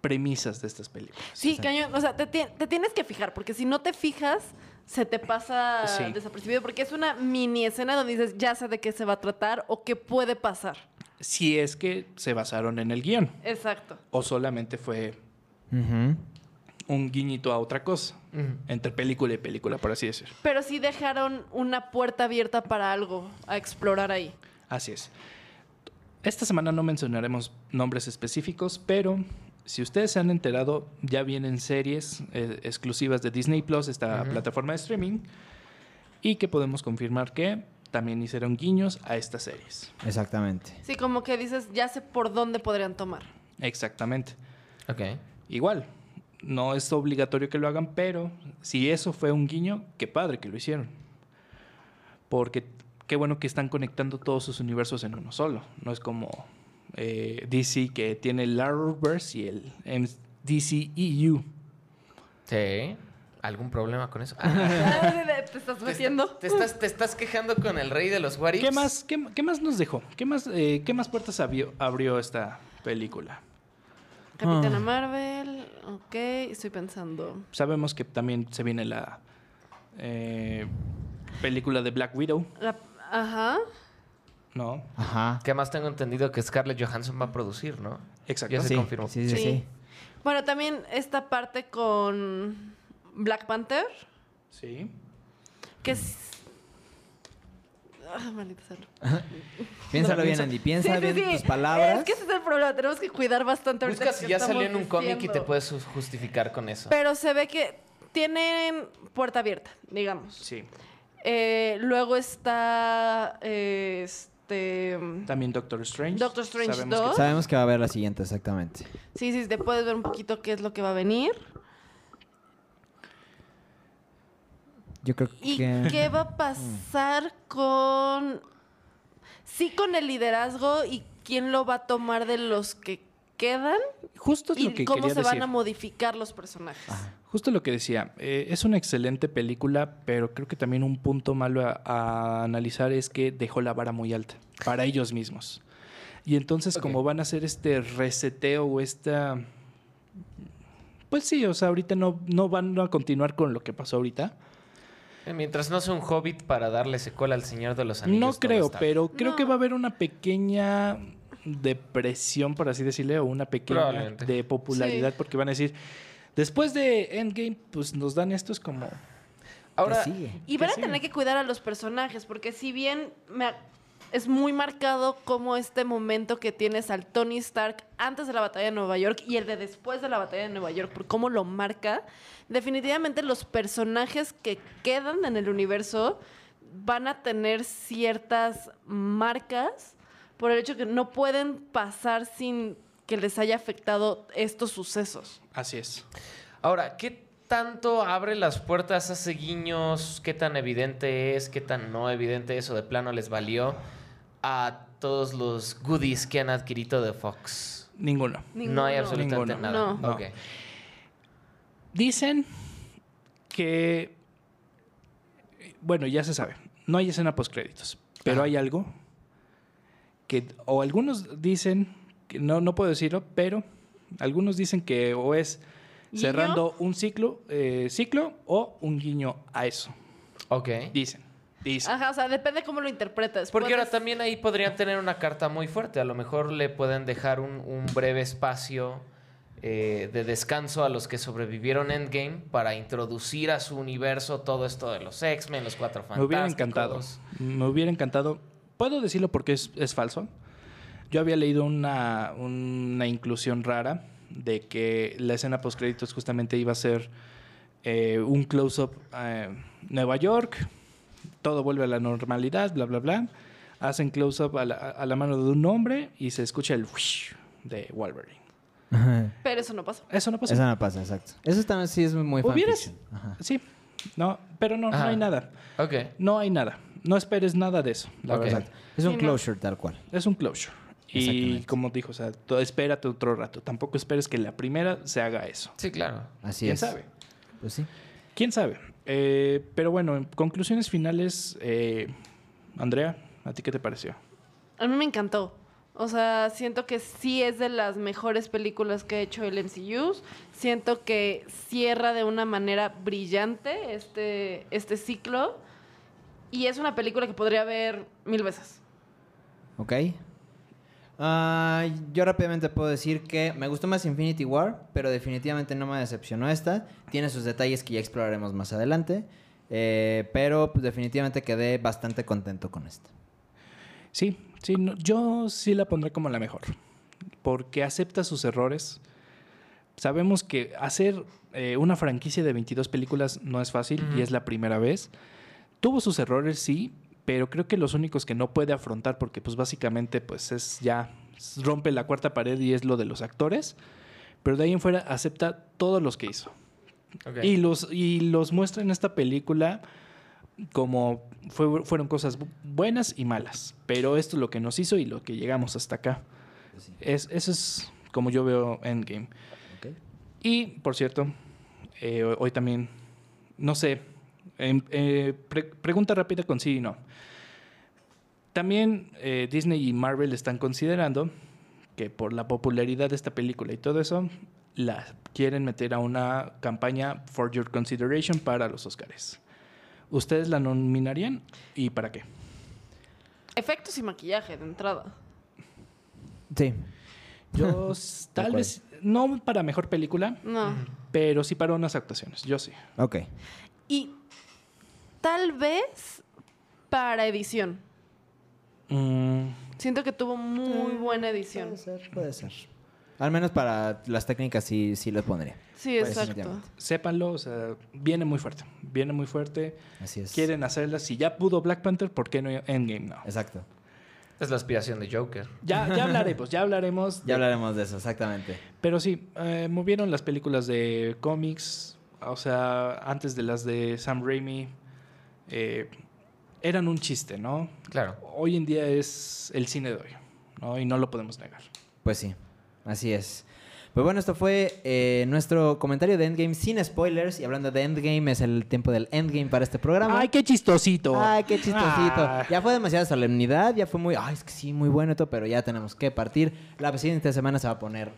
premisas de estas películas. Sí, cañón. O sea, te, ti- te tienes que fijar, porque si no te fijas, se te pasa Sí. desapercibido, porque es una mini escena donde dices, ya sé de qué se va a tratar o qué puede pasar. Si es que se basaron en el guion Exacto. o solamente fue Ujú. Un guiñito a otra cosa, entre película y película, por así decir. Pero sí dejaron una puerta abierta para algo a explorar ahí. Así es. Esta semana no mencionaremos nombres específicos, pero si ustedes se han enterado, ya vienen series eh, exclusivas de Disney Plus, esta plataforma de streaming, y que podemos confirmar que también hicieron guiños a estas series. Exactamente. Sí, como que dices, ya sé por dónde podrían tomar. Exactamente. Ok. Igual, no es obligatorio que lo hagan, pero si eso fue un guiño, qué padre que lo hicieron. Porque qué bueno que están conectando todos sus universos en uno solo. No es como eh, DC que tiene el Arrowverse y el DCEU. Sí. ¿Algún problema con eso? Ah, te estás metiendo. te estás, te estás quejando con el rey de los What ¿Qué más, qué, qué más nos dejó? ¿Qué más, eh, qué más puertas abrió, abrió esta película? Capitana Ah. Marvel, ok, estoy pensando. Sabemos que también se viene la eh, película de Black Widow, La- ajá. ¿no? Ajá. ¿Qué más tengo entendido que Scarlett Johansson va a producir, no? Exacto. Ya se Sí, confirmó. sí, sí, Sí. sí. Bueno, también esta parte con Black Panther, Sí. que es... Ah, maldita sea. Piénsalo No, bien, Andy. Piensa Sí, sí, bien sí. tus palabras. Es que ese es el problema, tenemos que cuidar bastante Busca que si ya salió en un cómic y te puedes justificar con eso. Pero se ve que tienen puerta abierta, digamos. Sí. Eh, luego está eh, este También Doctor Strange. Doctor Strange Sabemos 2. Sabemos que va a haber la siguiente, exactamente. Sí, sí, te puedes ver un poquito qué es lo que va a venir. Yo creo ¿Y que. qué va a pasar con... Sí, con el liderazgo y quién lo va a tomar de los que quedan que justo es lo y que cómo quería se van a modificar los personajes. Justo lo que decía. eh, es una excelente película, pero creo que también un punto malo a, a analizar es que dejó la vara muy alta para ellos mismos. Y entonces, Ok. como van a hacer este reseteo o esta Pues sí, o sea, ahorita no, no van a continuar con lo que pasó ahorita. Eh, Mientras no sea un hobbit para darle secuela al Señor de los Anillos. No creo, está pero creo No. que va a haber una pequeña depresión, por así decirle, o una pequeña de popularidad, Sí. porque van a decir, después de Endgame, pues nos dan esto, es como... Ahora. Y van a tener que cuidar a los personajes, porque si bien me es muy marcado como este momento que tienes al Tony Stark antes de la batalla de Nueva York y el de después de la batalla de Nueva York, por cómo lo marca, definitivamente los personajes que quedan en el universo van a tener ciertas marcas por el hecho que no pueden pasar sin que les haya afectado estos sucesos. Así es. ahora, ¿qué tanto abre las puertas, hace guiños? ¿Qué tan evidente es? ¿Qué tan no evidente es? ¿O de plano les valió a todos los goodies que han adquirido de Fox? Ninguno. No hay absolutamente Ninguno. nada. No. Dicen que, bueno, ya se sabe, no hay escena post créditos, pero Ajá. hay algo que, o algunos dicen, que no, no puedo decirlo, pero algunos dicen que o es ¿Guiño? cerrando un ciclo, eh, ciclo o un guiño a eso. Ok. Dicen, Ajá, o sea, depende cómo lo interpretas. Porque ahora también ahí podrían tener una carta muy fuerte. A lo mejor le pueden dejar un, un breve espacio eh, de descanso a los que sobrevivieron Endgame para introducir a su universo todo esto de los X-Men, los Cuatro Me Fantásticos. hubiera encantado. Me hubiera encantado. Puedo decirlo porque es, es falso. Yo había leído una, una inclusión rara de que la escena post créditos justamente iba a ser eh, un close-up a Nueva York, todo vuelve a la normalidad, bla, bla, bla. Hacen close-up a la, a la mano de un hombre y se escucha el whoosh de Wolverine. Pero eso no pasó. Eso no pasó. Eso no pasa, exacto. Eso también sí es muy. Ajá. Sí, no, pero no, no hay nada. Ok. No hay nada. No esperes nada de eso, la verdad. Es un closure tal cual. Es un closure. Y como dijo, o sea, tú espérate otro rato. Tampoco esperes que la primera se haga eso. Sí, claro. Así ¿Quién es. sabe? Pues sí. ¿Quién sabe? Eh, pero bueno, en conclusiones finales, eh, Andrea, ¿a ti qué te pareció? A mí me encantó. O sea, siento que sí es de las mejores películas que ha hecho el MCU. Siento que cierra de una manera brillante este, este ciclo. Y es una película que podría ver mil veces. Ok. Ah, yo rápidamente puedo decir que me gustó más Infinity War, pero definitivamente no me decepcionó esta. Tiene sus detalles que ya exploraremos más adelante. eh, pero pues, definitivamente quedé bastante contento con esta. Sí, sí, no, yo sí la pondré como la mejor. Porque acepta sus errores. Sabemos que hacer eh, una franquicia de 22 películas no es fácil y es la primera vez. Tuvo sus errores, sí, pero creo que los únicos que no puede afrontar, porque pues básicamente pues es ya rompe la cuarta pared y es lo de los actores. Pero de ahí en fuera acepta todos los que hizo. Ok. Y los, y los muestra en esta película como fue- fueron cosas bu- buenas y malas. Pero esto es lo que nos hizo y lo que llegamos hasta acá. Es, eso es como yo veo Endgame. Y, por cierto, eh, hoy también, no sé, em- eh, pre- pregunta rápida con sí y no. También eh, Disney y Marvel están considerando que por la popularidad de esta película y todo eso, la quieren meter a una campaña for your consideration para los Oscars. ¿Ustedes la nominarían y para qué? Efectos y maquillaje de entrada. Sí. Yo tal vez no para mejor película, No. pero sí para unas actuaciones. Yo sí. Ok. Y tal vez para edición. Mm, Siento que tuvo muy buena edición. Puede ser, puede ser. Al menos para las técnicas sí, sí les pondría. Sí, Pues, exacto. sépanlo, o sea, viene muy fuerte. Viene muy fuerte. Así es. Quieren hacerla. Si ya pudo Black Panther, ¿por qué no Endgame? No. Exacto. Es la aspiración de Joker. Ya, ya hablaremos, ya hablaremos. Ya de- hablaremos de eso, exactamente. Pero sí, eh, movieron las películas de cómics, o sea, antes de las de Sam Raimi, eh, eran un chiste, ¿no? Claro. Hoy en día es el cine de hoy, ¿no? Y no lo podemos negar. Pues sí, así es. Pues bueno, esto fue eh, nuestro comentario de Endgame sin spoilers. Y hablando de Endgame, es el tiempo del Endgame para este programa. ¡Ay, qué chistosito! Ay, qué chistosito. Ah. Ya fue demasiada solemnidad, ya fue muy, ay, es que sí, muy bueno y todo, pero ya tenemos que partir. La siguiente semana se va a poner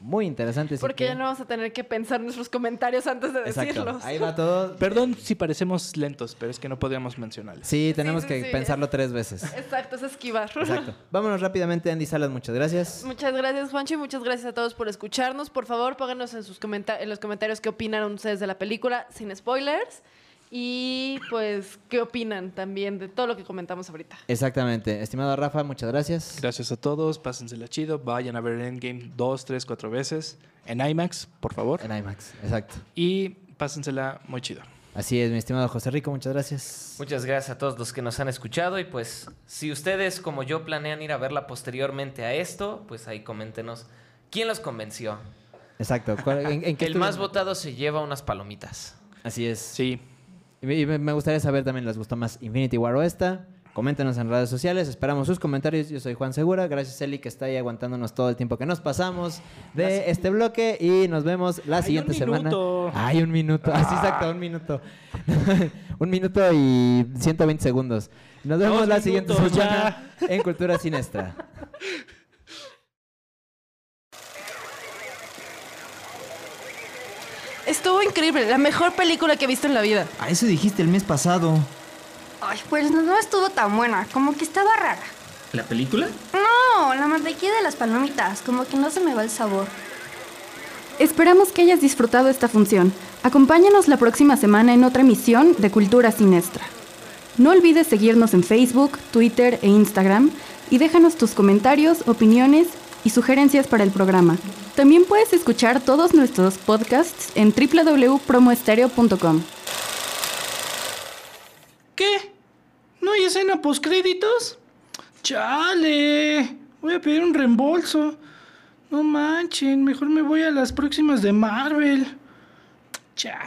muy interesante. así Porque que- ya no vamos a tener que pensar nuestros comentarios antes de Exacto. decirlos. Ahí va todo. Perdón si parecemos lentos, pero es que no podíamos mencionarles. Sí, tenemos sí, que sí. pensarlo tres veces. Exacto, es esquivar. Exacto. Vámonos rápidamente, Andy Salas, muchas gracias. Muchas gracias, Juancho, y muchas gracias a todos por escucharnos. Por favor, pónganos en, sus comenta- en los comentarios qué opinan ustedes de la película, sin spoilers. Y pues, qué opinan también de todo lo que comentamos ahorita. Exactamente. Estimado Rafa, muchas gracias. Gracias a todos, pásensela chido, vayan a ver Endgame dos, tres, cuatro veces en IMAX, por favor. En IMAX, exacto. Y pásensela muy chido. Así es, mi estimado José Rico, muchas gracias. Muchas gracias a todos los que nos han escuchado y pues si ustedes como yo planean ir a verla posteriormente a esto, pues ahí coméntenos quién los convenció. Exacto. ¿Cuál- ¿En, en qué El más votado se lleva unas palomitas. Así es. Sí, Y me- gustaría saber también, ¿les gustó más Infinity War o esta? Coméntenos en redes sociales, esperamos sus comentarios. Yo soy Juan Segura, gracias Eli que está ahí aguantándonos todo el tiempo que nos pasamos de este bloque y nos vemos la Hay siguiente un semana. minuto. Ay, un minuto. Así exacto, un minuto. un minuto y 120 segundos. Nos vemos Dos la siguiente semana en Cultura Sinestra. Estuvo increíble, la mejor película que he visto en la vida. A eso dijiste el mes pasado. Ay, pues no, no estuvo tan buena, como que estaba rara. ¿La película? No, la mantequilla de las palomitas, como que no se me va el sabor. Esperamos que hayas disfrutado esta función. Acompáñanos la próxima semana en otra emisión de Cultura Sinestra. No olvides seguirnos en Facebook, Twitter e Instagram y déjanos tus comentarios, opiniones y sugerencias para el programa. También puedes escuchar todos nuestros podcasts en www.promoestereo.com. ¿Qué? ¿No hay escena postcréditos? ¡Chale! Voy a pedir un reembolso. No manchen, mejor me voy a las próximas de Marvel. Cha.